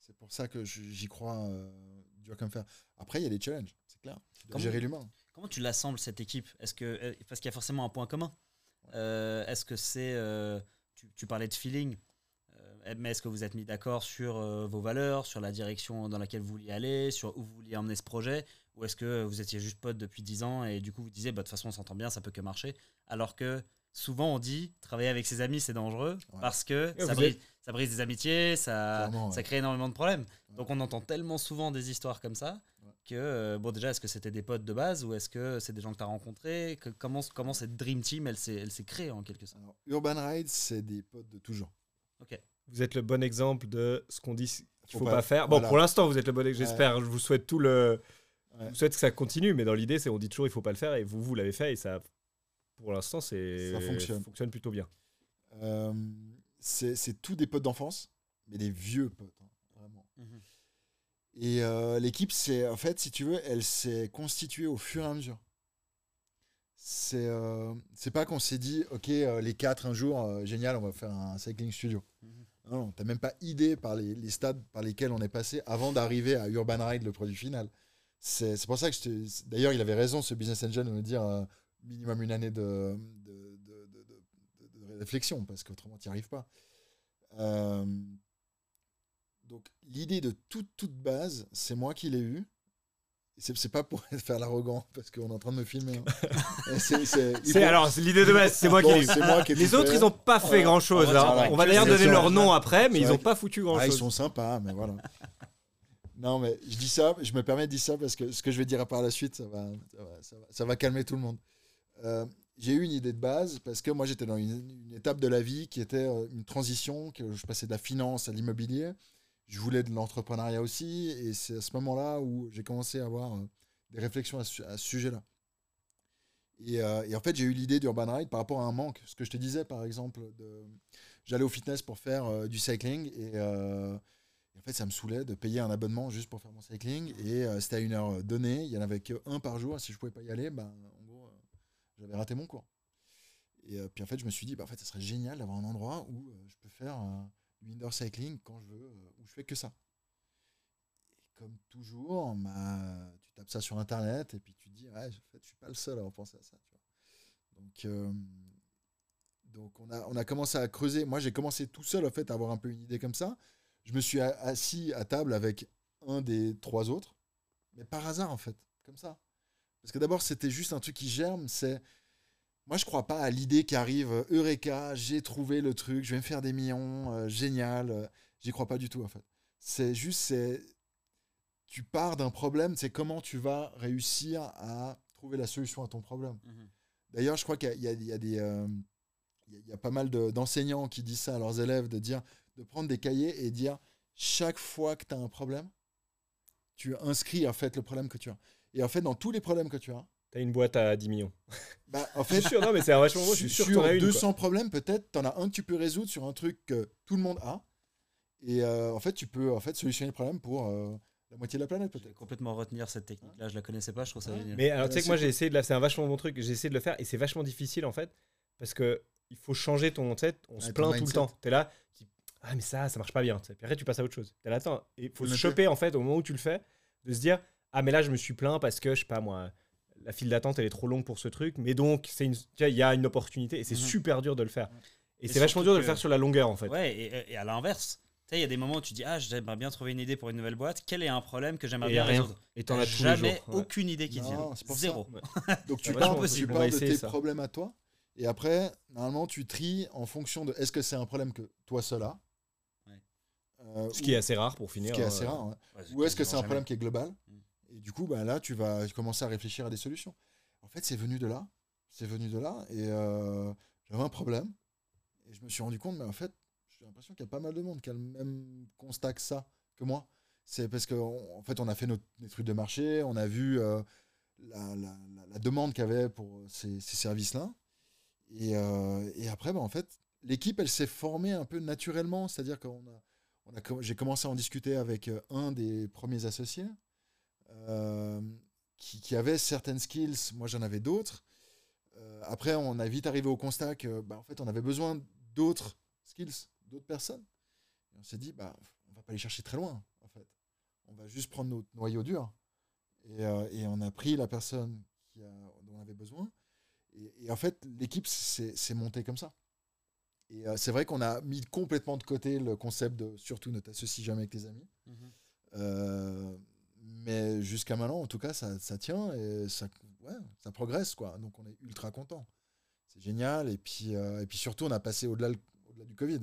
C'est pour ça que j'y crois euh, dur comme fer. Après, il y a des challenges, c'est clair. Tu dois Comment- gérer l'humain. Comment tu l'assembles cette équipe? Est-ce que parce qu'il y a forcément un point commun Est-ce que c'est tu, tu parlais de feeling, mais est-ce que vous êtes mis d'accord sur euh, vos valeurs, sur la direction dans laquelle vous vouliez aller, sur où vous vouliez emmener ce projet, ou est-ce que vous étiez juste potes depuis 10 ans et du coup vous disiez bah, de toute façon on s'entend bien, ça peut que marcher, alors que souvent on dit travailler avec ses amis c'est dangereux Ouais. parce que ça brise, ça brise des amitiés, ça, Clairement, ouais. ça crée énormément de problèmes. Ouais. Donc on entend tellement souvent des histoires comme ça Ouais. que euh, bon déjà est-ce que c'était des potes de base ou est-ce que c'est des gens que tu as rencontrés? Que, comment, comment cette dream team elle s'est elle s'est créée en quelque sorte? Alors, Urban Ride, c'est des potes de toujours. Vous êtes le bon exemple de ce qu'on dit qu'il Faut faut pas- pas, faire. Bon, voilà. pour l'instant, vous êtes le bon exemple. J'espère. Je vous souhaite tout le. Ouais. Je vous souhaite que ça continue, mais dans l'idée, c'est on dit toujours il faut pas le faire et vous vous l'avez fait et ça. Pour l'instant, c'est Ça fonctionne. fonctionne plutôt bien. Euh, c'est c'est tous des potes d'enfance, mais des vieux potes, hein, vraiment. Mhm. Et euh, l'équipe, c'est en fait, si tu veux, elle s'est constituée au fur et à mesure. C'est euh, c'est pas qu'on s'est dit, ok, euh, les quatre un jour, euh, génial, on va faire un cycling studio. Mhm. Non, t'as même pas idée par les, stades par lesquels on est passé avant d'arriver à Urban Ride, le produit final. C'est pour ça que D'ailleurs, il avait raison, ce business engine, de me dire euh, minimum une année de réflexion, parce qu'autrement, tu n'y arrives pas. Euh, donc, l'idée de toute, toute base, c'est moi qui l'ai eue. C'est pas pour faire l'arrogant, parce qu'on est en train de me filmer. hein. C'est- alors l'idée de base, c'est moi qui Bon, moi ai Les autres, fait. ils ont pas fait grand chose. On va dire, On va ouais, d'ailleurs donner leur nom après, mais ils vrai ont pas foutu grand Ah, ils chose. sont sympas, mais voilà. non, mais je dis ça, je me permets de dire ça parce que ce que je vais dire par la suite, ça va, ça va, ça va- ça va calmer tout le monde. Euh, j'ai eu une idée de base parce que moi j'étais dans une, une étape de la vie qui était euh, une transition, que je passais de la finance à l'immobilier. Je voulais de l'entrepreneuriat aussi, et c'est à ce moment-là où j'ai commencé à avoir euh, des réflexions à ce, sujet-là. Et, euh, et en fait, j'ai eu l'idée d'Urban Ride par rapport à un manque. Ce que je te disais, par exemple, j'allais au fitness pour faire euh, du cycling et, en fait, ça me saoulait de payer un abonnement juste pour faire mon cycling. Et c'était à une heure donnée. Il y en avait que un par jour. Si je pouvais pas y aller, ben, j'avais raté mon cours. Et puis en fait, je me suis dit, bah, en fait, ça serait génial d'avoir un endroit où je peux faire indoor cycling quand je veux, euh, où je fais que ça. Comme toujours, bah, tu tapes ça sur Internet et puis tu te dis, ouais, en fait, je suis pas le seul à pensé à ça. tu vois. Donc, euh, donc on, a, on a commencé à creuser. Moi, j'ai commencé tout seul en fait, à avoir un peu une idée comme ça. Je me suis assis à table avec un des trois autres, mais par hasard en fait, comme ça. Parce que d'abord, c'était juste un truc qui germe. C'est moi, je crois pas à l'idée qui arrive. euh, Eureka, j'ai trouvé le truc, je vais me faire des millions, euh, génial. euh, J'y crois pas du tout en fait. C'est juste, c'est tu pars d'un problème, c'est comment tu vas réussir à trouver la solution à ton problème. Mhm. D'ailleurs, je crois qu'il y a, y des, euh, il y a- pas mal de- d'enseignants qui disent ça à leurs élèves, de dire, de prendre des cahiers et dire chaque fois que tu as un problème, tu inscris en fait le problème que tu as. Et en fait, dans tous les problèmes que tu as, T'as une boîte à 10 millions. bah, en Je fait, suis sûr, non, mais c'est un vachement bon. Je suis sûr que sur t'en as une. quoi. 200 problèmes, peut-être, tu en as un que tu peux résoudre sur un truc que tout le monde a. Et euh, en fait, tu peux en fait solutionner le problème pour euh, la moitié de la planète, Je peut-être. complètement retenir cette technique-là. Je la connaissais pas. Je trouve ça Ouais. génial. Mais alors, tu sais que moi, c'est j'ai essayé de la. C'est un vachement bon truc. J'ai essayé de le faire et c'est vachement difficile en fait. Parce que il faut changer ton. Sais, on se Ouais, plaint tout le temps. T'es là. tu- Ah, mais ça, ça marche pas bien. Puis après, tu passes à autre chose. T'es là, attends. Il faut Le se choper en fait au moment où tu le fais. De se dire Ah, mais là, je me suis plaint parce que, je sais pas moi. La file d'attente, elle est trop longue pour ce truc. Mais donc, il y a une opportunité et c'est Mhm. super dur de le faire. Et Et c'est vachement dur de le faire sur la longueur en fait. Ouais, et, et à l'inverse. Tu sais, il y a des moments où tu dis Ah, j'aimerais bien trouver une idée pour une nouvelle boîte. Quel est un problème que j'aimerais bien rien. résoudre Et t'en as Jamais jours. ouais. aucune idée qui te vient. Non, c'est pour ça. Zéro. Donc tu vachement tu de tes ça. problèmes à toi. Et après, normalement, tu tries en fonction de est-ce que c'est un problème que toi seul as Ouais. Euh, Ce ou- qui est assez rare pour ce finir. qui est assez rare. ouais. Ouais, Ou est-ce que c'est un problème qui est global. Et du coup, bah, là, tu vas commencer à réfléchir à des solutions. En fait, c'est venu de là. C'est venu de là. Et euh, j'avais un problème. Et je me suis rendu compte, mais en fait, j'ai l'impression qu'il y a pas mal de monde qui a le même constat que ça, que moi. C'est parce qu'en en fait, on a fait des trucs de marché, on a vu euh, la, la- demande qu'il y avait pour ces, ces services-là. Et, euh, et après, bah, en fait, l'équipe, elle s'est formée un peu naturellement. C'est-à-dire qu'on a, on a, j'ai commencé à en discuter avec un des premiers associés euh, qui, qui avait certaines skills. Moi, j'en avais d'autres. Euh, après, on a vite arrivé au constat que, bah, en fait, on avait besoin d'autres skills, d'autres personnes. Et on s'est dit, bah, on va pas aller chercher très loin, en fait. On va juste prendre notre noyau dur. Et, euh, et on a pris la personne qui a, dont on avait besoin. Et, et en fait, l'équipe s'est montée comme ça. Et euh, c'est vrai qu'on a mis complètement de côté le concept de surtout ne t'associe jamais avec tes amis. Mhm. Mais jusqu'à maintenant, en tout cas, ça, ça tient et ça, ouais, ça progresse. Quoi. Donc on est ultra content. C'est génial. Et puis, euh, et puis surtout, on a passé au-delà au-delà du Covid.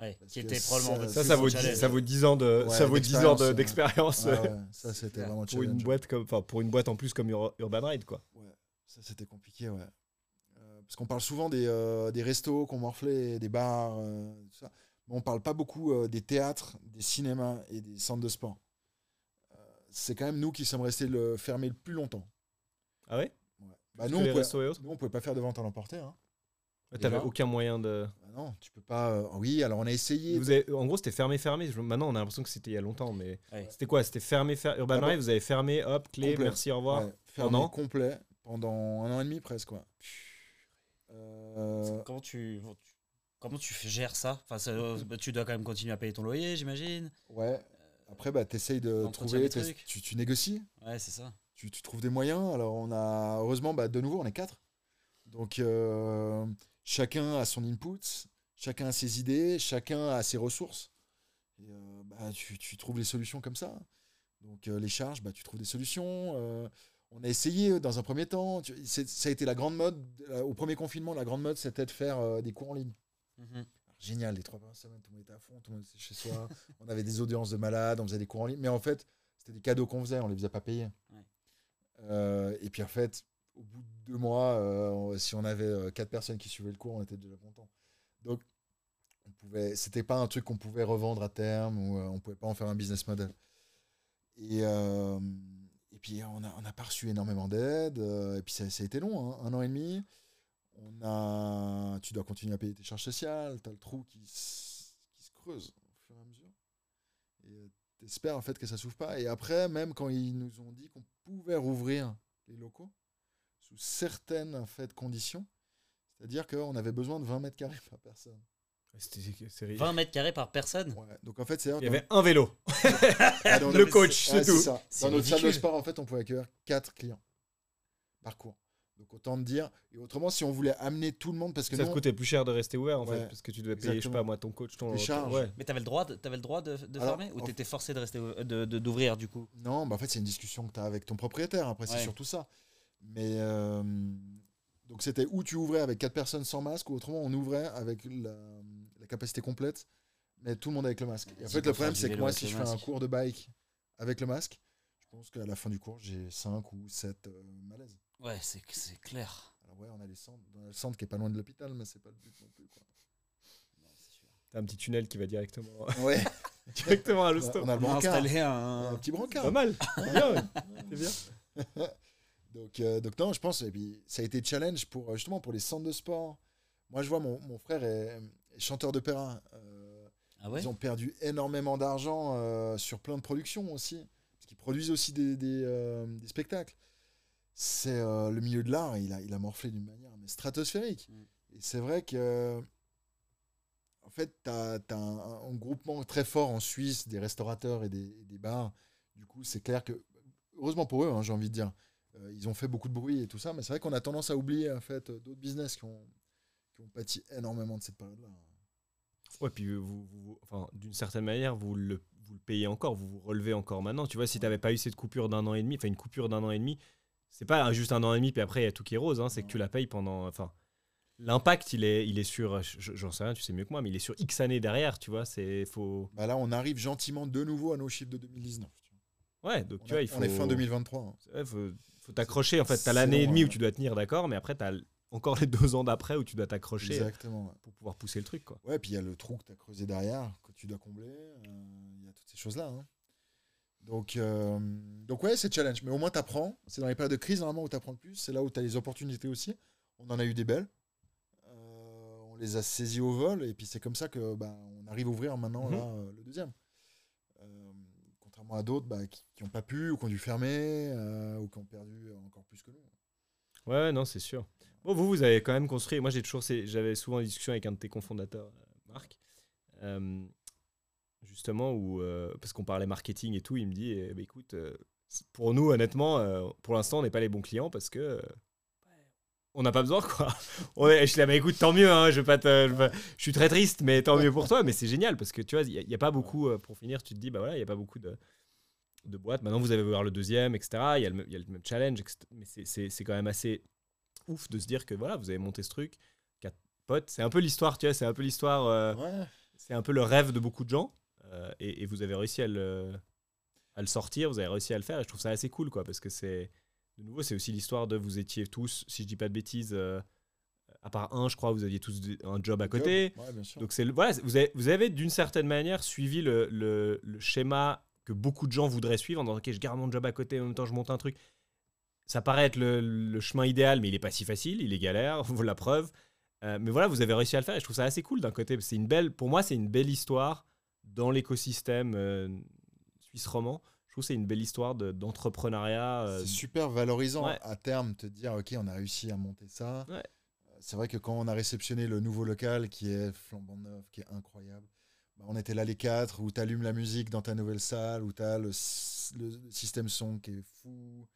Ouais, qui était ça- probablement Ça, ça vaut, 10, challenge. ça vaut 10 ans de, Ouais, ça vaut 10 ans de- d'expérience, d'expérience Ouais, ouais, ça, c'était vraiment pour une boîte comme, enfin, pour une boîte en plus comme Ur- Urban Ride quoi. Ouais, ça c'était compliqué, ouais. Euh, parce qu'on parle souvent des, euh, des restos qu'on morflait, des bars, euh, tout ça. Mais on parle pas beaucoup euh, des théâtres, des cinémas et des centres de sport. Euh, c'est quand même nous qui sommes restés le, fermés le plus longtemps. Ah ouais? Ouais. Bah, nous, on pouvait, nous, on pouvait pas faire de vente à l'emporter. Hein. T'avais aucun moyen de. Bah non, tu peux pas. euh, Oui, alors on a essayé. Vous avez- en gros, c'était fermé, fermé. Maintenant, on a l'impression que c'était il y a longtemps, mais Ouais. c'était quoi? C'était fermé, fer- Urban Ah bon Ride. Vous avez fermé, hop, clé, Complet. merci, au revoir. Ouais, fermé Pendant complet pendant un an et demi presque. Quoi. Euh, Comment tu, comment tu gères ça? Enfin, ça- bah, Tu dois quand même continuer à payer ton loyer, j'imagine. ouais. Après, bah, tu essayes de trouver. Tu, tu négocies. Ouais, c'est ça. tu, tu trouves des moyens. Alors, on a, heureusement, bah, de nouveau, on est quatre. Donc, euh, chacun a son input, chacun a ses idées, chacun a ses ressources. Et, euh, bah, tu, tu trouves les solutions comme ça. Donc, euh, les charges, bah, tu trouves des solutions. On a essayé dans un premier temps. ça a été la grande mode. au premier confinement, la grande mode, c'était de faire des cours en ligne. Mhm. Génial, les trois premières semaines, tout le monde était à fond, tout le monde était chez soi. on avait des audiences de malades, on faisait des cours en ligne. Mais en fait, c'était des cadeaux qu'on faisait, on les faisait pas payer. Ouais. Euh, et puis en fait, au bout de deux mois, euh, si on avait euh, quatre personnes qui suivaient le cours, on était déjà content. Donc, on pouvait, c'était pas un truc qu'on pouvait revendre à terme ou on pouvait pas en faire un business model. Et, euh, et puis on n'a on a pas reçu énormément d'aide. et puis ça, ça a été long, hein, un an et demi. On a, tu dois continuer à payer tes charges sociales. Tu as le trou qui, se creuse au fur et à mesure. Et t'espères en fait que ça s'ouvre pas. Et après, même quand ils nous ont dit qu'on pouvait rouvrir les locaux, sous certaines en fait, conditions, c'est-à-dire qu'on avait besoin de 20 mètres carrés par personne. C'était- c'est ri- 20 mètres carrés par personne? Ouais. Donc en fait, c'est Il y avait un vélo. Ah, le coach, ouais, c'est tout. ça. Dans notre salle de sport, en fait, on pouvait accueillir 4 clients par cours. Donc autant te dire. Et autrement, si on voulait amener tout le monde, parce que Ça nous, te coûtait plus cher de rester ouvert en fait, Ouais, parce que tu devais payer, je sais pas moi, ton coach, ton. Les charges. Ouais. Mais t'avais le droit, de, t'avais le droit de, de Alors, fermer ou t'étais forcé de rester d'ouvrir du coup? Non, bah en fait, c'est une discussion que tu as avec ton propriétaire. Après, c'est Ouais. surtout ça. Mais euh, donc, c'était où tu ouvrais avec 4 personnes sans masque, ou autrement, on ouvrait avec la, la capacité complète, mais tout le monde avec le masque. Et en fait, le problème, c'est que moi, si je fais un cours de bike avec le masque, je pense qu'à la fin du cours, j'ai 5 ou 7 malaises. Ouais, c'est, c'est clair. Alors, ouais, on a les centres, on a le centre qui est pas loin de l'hôpital, mais c'est pas le but non plus. Quoi. T'as un petit tunnel qui va directement, Ouais, directement à on l'hosto. on a le On a brancard. installé Un un. petit brancard. Pas mal. C'est bien, ouais. C'est bien. Donc, euh, donc non, je pense, et puis ça a été challenge pour euh, justement pour les centres de sport. Moi, je vois mon, mon frère est, est chanteur d'opéra. Euh, Ah ouais Ils ont perdu énormément d'argent euh, sur plein de productions aussi, parce qu'ils produisent aussi des, des, euh, des spectacles. C'est euh, le milieu de l'art, il a, il a morflé d'une manière mais stratosphérique. Mm. Et c'est vrai que, en fait, tu as, un, un groupement très fort en Suisse des restaurateurs et des, et des bars. Du coup, c'est clair que, heureusement pour eux, hein, j'ai envie de dire, euh, ils ont fait beaucoup de bruit et tout ça, mais c'est vrai qu'on a tendance à oublier en fait d'autres business qui ont, qui ont pâti énormément de cette période-là. Ouais, puis vous, vous- vous- enfin, d'une certaine manière, vous le, vous le payez encore, vous vous relevez encore maintenant. Tu vois, si tu n'avais pas eu cette coupure d'un an et demi, enfin une coupure d'un an et demi, c'est pas juste un an et demi, puis après il y a tout qui est rose, hein, c'est que tu la payes pendant. Enfin, l'impact, il est, il est sur, je- j'en sais rien, tu sais mieux que moi, mais il est sur X années derrière, tu vois. C'est faut. Bah là, on arrive gentiment de nouveau à nos chiffres de 2019. tu vois. Ouais, donc On, tu a- vois, il faut. on est fin 2023. hein. Ouais, faut, faut t'accrocher. En fait, t'as l'année et demie où hein. tu dois tenir, d'accord, mais après t'as encore les deux ans d'après où tu dois t'accrocher Exactement. ouais. pour pouvoir pousser le truc, quoi. Ouais, puis il y a le trou que tu as creusé derrière, que tu dois combler. euh, Il y a toutes ces choses-là. hein. Donc, euh, donc, ouais, c'est challenge. Mais au moins, tu apprends. C'est dans les périodes de crise, normalement, où tu apprends le plus. C'est là où tu as les opportunités aussi. On en a eu des belles. Euh, on les a saisies au vol. Et puis, c'est comme ça que bah, on arrive à ouvrir maintenant Mhm. là, euh, le deuxième. Euh, contrairement à d'autres bah, qui n'ont pas pu, ou qui ont dû fermer, ou qui ont perdu encore plus que nous. Ouais, non, c'est sûr. Bon, vous, vous avez quand même construit. Moi, j'ai toujours, j'avais souvent une discussion avec un de tes cofondateurs, Marc, euh, justement, où, euh, parce qu'on parlait marketing et tout, il me dit, eh ben, écoute, euh, pour nous, honnêtement, euh, pour l'instant, on n'est pas les bons clients parce que on n'a pas besoin, quoi. On est- je suis là, bah écoute, tant mieux, hein, je, vais pas te- je, vais pas- je suis très triste, mais tant mieux pour toi, mais c'est génial parce que tu vois, il n'y a, pas beaucoup, pour finir, tu te dis, bah voilà, il n'y a pas beaucoup de de boîtes. Maintenant, vous avez ouvert le deuxième, etc. Il y a le, même- il y a le même challenge, etc. mais c'est- quand même assez ouf de se dire que voilà, vous avez monté ce truc, quatre potes. C'est un peu l'histoire, tu vois, c'est un peu l'histoire, euh, Ouais. c'est un peu le rêve de beaucoup de gens. Euh, et, et vous avez réussi à le, à le sortir, vous avez réussi à le faire. Et je trouve ça assez cool, quoi, parce que c'est, de nouveau, c'est aussi l'histoire de vous étiez tous, si je dis pas de bêtises, euh, à part un, je crois, vous aviez tous un job à côté. Ouais, bien sûr. Donc c'est le- voilà, vous avez, vous avez d'une certaine manière suivi le, le- le schéma que beaucoup de gens voudraient suivre en disant ok je garde mon job à côté en même temps je monte un truc. Ça paraît être le, le chemin idéal mais il est pas si facile, il est galère, vous la preuve. Euh, mais voilà, vous avez réussi à le faire et je trouve ça assez cool d'un côté. C'est une belle, pour moi c'est une belle histoire dans l'écosystème euh, suisse roman. Je trouve que c'est une belle histoire de- d'entrepreneuriat. euh, C'est super valorisant ouais. à terme te dire ok on a réussi à monter ça. Ouais. Euh, C'est vrai que quand on a réceptionné le nouveau local qui est flambant neuf, qui est incroyable, bah, on était là les quatre où tu allumes la musique dans ta nouvelle salle, où tu as le système son qui est fou,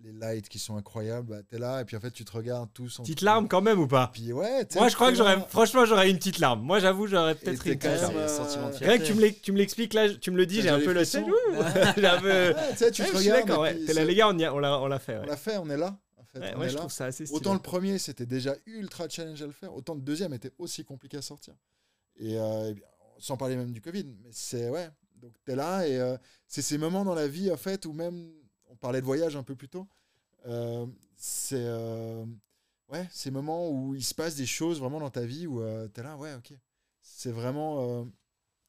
les lights qui sont incroyables, bah, tu es là et puis en fait tu te regardes tous en Petite larme quand même ou pas Puis ouais, t'es- Moi je crois que t'es j'aurais, franchement j'aurais une petite larme. Moi j'avoue j'aurais peut-être t'es une petite larme. euh, sentiment de Rien que tu me l'expliques là, tu me le dis, j'ai un peu le J'ai un peu- tu sais, tu Ouais, te regardes. ouais. T'es là, les gars, on, l'a, fait. On l'a fait, on est là. En fait, Ouais, je trouve ça assez stylé. Autant le premier, c'était déjà ultra challenge à le faire, autant le deuxième était aussi compliqué à sortir. Et, euh, bien, sans parler même du Covid, mais c'est ouais. Donc tu es là et euh, c'est ces moments dans la vie en fait où même on parlait de voyage un peu plus tôt. euh, c'est euh, ouais, ces moments où il se passe des choses vraiment dans ta vie où tu es là, ouais, ok. C'est vraiment euh,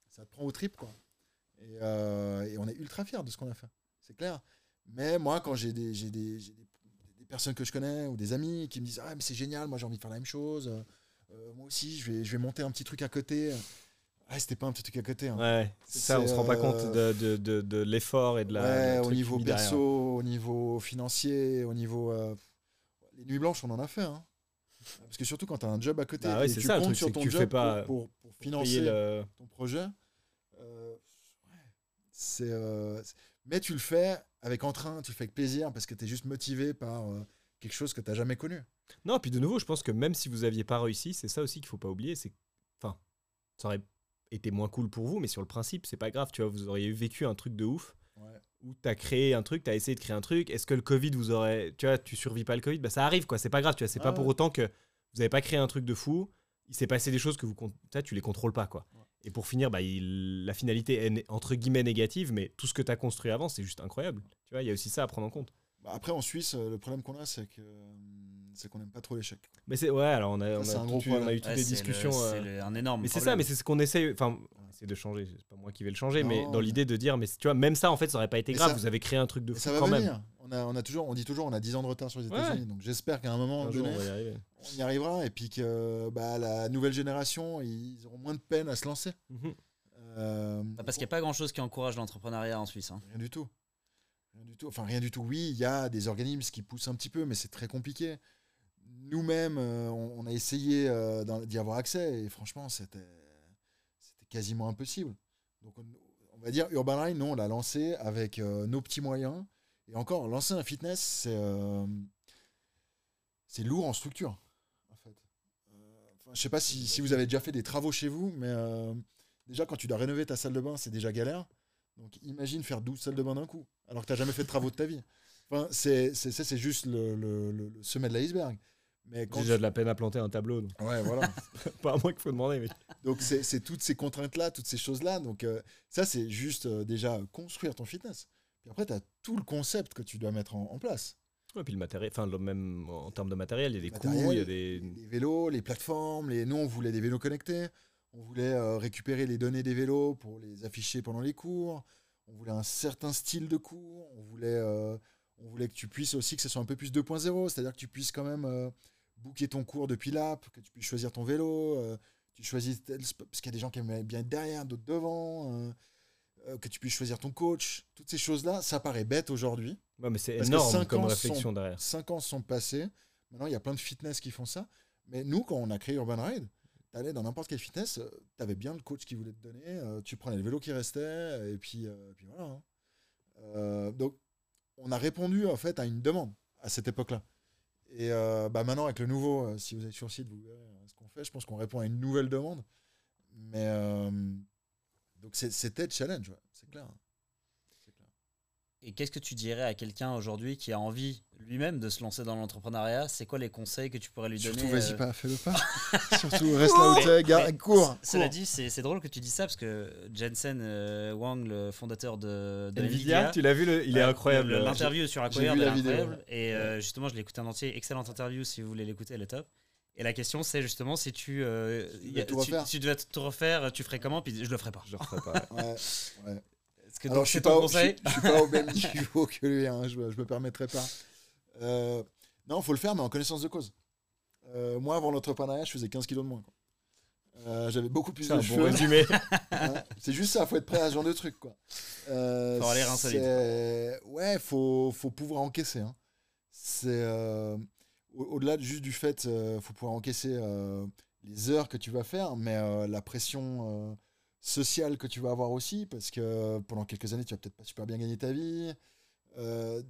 ça te prend au trip quoi. Et, euh, on est ultra fiers de ce qu'on a fait, c'est clair. Mais moi, quand j'ai des, j'ai des, personnes que je connais ou des amis qui me disent Ah, mais c'est génial, moi j'ai envie de faire la même chose, euh, euh, moi aussi je vais monter un petit truc à côté. Ah, c'était pas un petit truc à côté. hein. Ouais, c'est ça, on se rend pas compte euh, de, de, de, de l'effort et de la. Ouais, au niveau perso, au niveau financier, au niveau. euh, les nuits blanches, on en a fait. hein. Parce que surtout quand tu as un job à côté Bah ouais, et tu ça, comptes truc, sur ton tu job fais pas- pour, pour, financer le- ton projet, euh, ouais, c'est, euh, mais tu le fais avec entrain, tu le fais avec plaisir parce que tu es juste motivé par euh, quelque chose que tu n'as jamais connu. Non, puis de nouveau, je pense que même si vous aviez pas réussi, c'est ça aussi qu'il faut pas oublier. C'est, enfin, ça aurait été moins cool pour vous, mais sur le principe, c'est pas grave. Tu vois, vous auriez vécu un truc de ouf Ouais. où tu as créé un truc, tu as essayé de créer un truc. Est-ce que le Covid vous aurait, tu vois, tu survis pas le Covid, bah ça arrive quoi. C'est pas grave, tu vois. C'est Ah pas pour autant que vous avez pas créé un truc de fou. Il s'est passé des choses que vous, con- tu les contrôles pas quoi. Ouais. Et pour finir, bah, il- la finalité est entre guillemets négative, mais tout ce que tu as construit avant, c'est juste incroyable. Tu vois, il y a aussi ça à prendre en compte. Bah, après, en Suisse, euh, le problème qu'on a, c'est que c'est qu'on n'aime pas trop l'échec. Mais c'est ouais, alors on a, on c'est a, tout eu- on a problème. eu toutes Ouais, des c'est le- discussions. C'est euh, le- un énorme. Mais c'est ça, mais c'est ce qu'on essaie. Enfin, essaie de changer. C'est pas moi qui vais le changer, mais dans l'idée de dire, mais tu vois, même ça, en fait, ça aurait pas été grave. ça- Vous avez créé un truc de fou ça va quand même. venir. On, a, on, a toujours, on dit toujours on a 10 ans de retard sur les Ouais. États-Unis. Donc j'espère qu'à un moment Un jour, donné, on va y arriver. on y arrivera et puis que bah, la nouvelle génération, ils auront moins de peine à se lancer. Mhm. Euh, Bah, Parce qu'il n'y a pas grand chose qui encourage l'entrepreneuriat en Suisse. hein. Rien du tout. Rien du tout. Enfin, rien du tout. Oui, il y a des organismes qui poussent un petit peu, mais c'est très compliqué. Nous-mêmes, euh, on, a essayé euh, d'y avoir accès et franchement, c'était quasiment impossible. Donc, on, va dire Urban Line, non, on l'a lancé avec euh, nos petits moyens. Et encore, lancer un fitness, c'est euh, lourd en structure, en fait. Je sais pas si, si vous avez déjà fait des travaux chez vous, mais déjà, quand tu dois rénover ta salle de bain, c'est déjà galère. Donc imagine faire 12 salles de bain d'un coup, alors que tu n'as jamais fait de travaux de ta vie. Enfin, c'est juste le- le sommet de l'iceberg. Mais quand déjà de la peine à planter un tableau. Donc. tu- Ouais, voilà. pas à moi qu'il faut demander. Mais... Donc c'est toutes ces contraintes-là, toutes ces choses-là. Donc euh, ça, c'est juste euh, déjà construire ton fitness. Puis après, tu as tout le concept que tu dois mettre en, en place. Ouais, puis le matériel, enfin, même en termes de matériel, il y a des Matériel, coûts, il y a des. Les vélos, les plateformes, les... nous, on voulait des vélos connectés. On voulait euh, récupérer les données des vélos pour les afficher pendant les cours. On voulait un certain style de cours. On voulait, euh, on voulait que tu puisses aussi que ce soit un peu plus 2.0, c'est-à-dire que tu puisses quand même euh, booker ton cours depuis l'app, que tu puisses choisir ton vélo, euh, tu choisis tel parce qu'il y a des gens qui aiment bien être derrière, d'autres devant, euh, euh, que tu puisses choisir ton coach. Toutes ces choses-là, ça paraît bête aujourd'hui. Ouais, mais c'est énorme cinq comme ans réflexion sont- derrière. Cinq ans se sont passés. Maintenant, il y a plein de fitness qui font ça. Mais nous, quand on a créé Urban Ride, tu allais dans n'importe quel fitness, tu avais bien le coach qui voulait te donner, tu prenais le vélo qui restait, et puis, puis voilà. hein. Euh, donc, on a répondu en fait à une demande à cette époque-là. Et euh, bah, maintenant, avec le nouveau, euh, si vous êtes sur site, vous verrez euh, ce qu'on fait. Je pense qu'on répond à une nouvelle demande. Mais donc, c'était challenge, c'est clair. Et qu'est-ce que tu dirais à quelqu'un aujourd'hui qui a envie lui-même de se lancer dans l'entrepreneuriat? C'est quoi les conseils que tu pourrais lui donner Surtout, vas-y euh, pas, fais-le pas. Surtout, reste là où tu es, Mais cours. Cela dit, c'est c'est drôle que tu dis ça parce que Jensen euh, Wang, le fondateur de, de Nvidia, Nvidia, tu l'as vu, le- il est euh, incroyable. le- L'interview sur Acquire, est incroyable. Et euh, justement, je l'ai écouté en entier. Excellente interview si vous voulez l'écouter, elle est top. Et la question, c'est justement si tu, euh, Tu devais tu, refaire. tu devais tout refaire, tu ferais comment? Puis je le ferais pas. Je le referai pas. Ouais, ouais. Est-ce que Alors, je suis pas, au- je, suis- je suis pas au même niveau que lui, hein, je, me- je me permettrai pas. Euh, non, faut le faire, mais en connaissance de cause. Euh, moi, avant l'entrepreneuriat, je faisais 15 kilos de moins. Euh, J'avais beaucoup plus de bon cheveux. Hein, c'est juste ça, faut être prêt à ce genre de truc. Quoi. Euh, Faut avoir Ouais, faut, faut pouvoir encaisser. hein. C'est euh, au- au-delà de- juste du fait, faut pouvoir encaisser les heures que tu vas faire, mais la pression sociale que tu vas avoir aussi, parce que pendant quelques années, tu vas peut-être pas super bien gagner ta vie. Euh,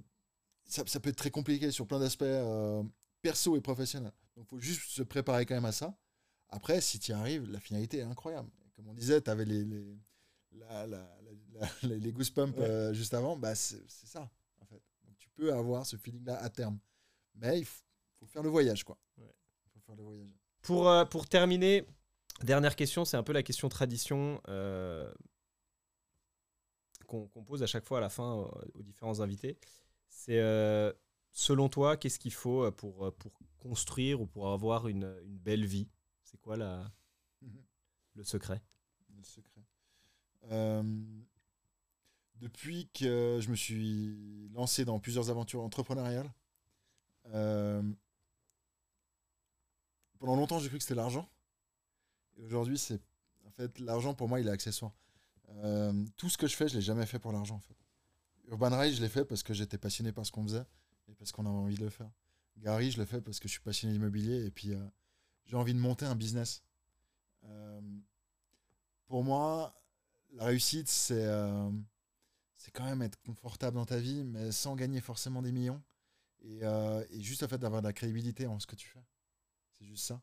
ça, ça peut être très compliqué sur plein d'aspects euh, perso et professionnels. Donc, faut juste se préparer quand même à ça. Après, si tu y arrives, la finalité est incroyable. Comme on disait, tu avais les, les, la- la- la- la- les goosebumps Ouais. euh, juste avant. Bah, c'est ça, en fait. Donc, tu peux avoir ce feeling-là à terme. Mais il faut, faut faire le voyage, quoi. Il Ouais. faut faire le voyage. Pour, euh, pour terminer, dernière question, c'est un peu la question tradition euh, qu'on pose à chaque fois à la fin euh, aux différents invités. C'est euh, selon toi, qu'est-ce qu'il faut pour, pour construire ou pour avoir une, une belle vie? C'est quoi la, le secret? Le secret. Euh, depuis que je me suis lancé dans plusieurs aventures entrepreneuriales, pendant longtemps j'ai cru que c'était l'argent. Aujourd'hui, c'est fait, l'argent pour moi, il est accessoire. Euh, tout ce que je fais, je l'ai jamais fait pour l'argent. En fait. Urban Ride, je l'ai fait parce que j'étais passionné par ce qu'on faisait et parce qu'on avait envie de le faire. Gary, je le fais parce que je suis passionné d'immobilier et puis euh, j'ai envie de monter un business. Euh, pour moi, la réussite, c'est quand même être confortable dans ta vie, mais sans gagner forcément des millions. Et, et juste le fait d'avoir de la crédibilité en ce que tu fais. C'est juste ça.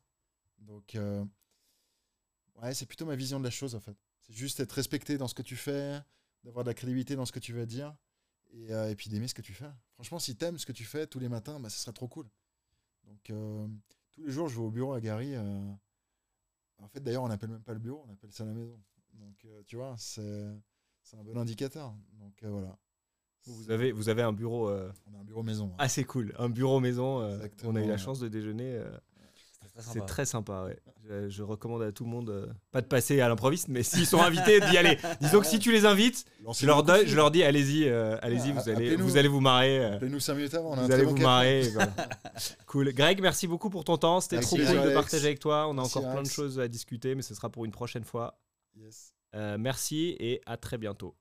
Donc, ouais, c'est plutôt ma vision de la chose, en fait. C'est juste être respecté dans ce que tu fais, d'avoir de la crédibilité dans ce que tu veux dire, et, euh, et puis d'aimer ce que tu fais. Franchement, si t'aimes ce que tu fais tous les matins, bah, ce sera trop cool. Donc, euh, tous les jours, je vais au bureau à Gary. euh, en fait, d'ailleurs, on n'appelle même pas le bureau, on appelle ça la maison. Donc, tu vois, c'est un bon indicateur. Donc, voilà. Vous avez, vous avez un bureau On a un bureau maison. hein. assez cool, un bureau maison. on a eu la chance de déjeuner. C'est très sympa. ouais. Je, je recommande à tout le monde, euh, pas de passer à l'improviste, mais s'ils sont invités, d'y aller. Disons que si tu les invites, je leur, donne- je leur dis, allez-y, euh, allez-y, Ah, vous allez, vous allez vous marrer. euh, Appelez-nous 5 minutes avant. On a un vous allez vous marrer. voilà. cool. Greg, merci beaucoup pour ton temps. C'était trop cool de partager avec toi. On a Merci, encore plein de choses à discuter, mais ce sera pour une prochaine fois. Yes. Euh, merci et à très bientôt.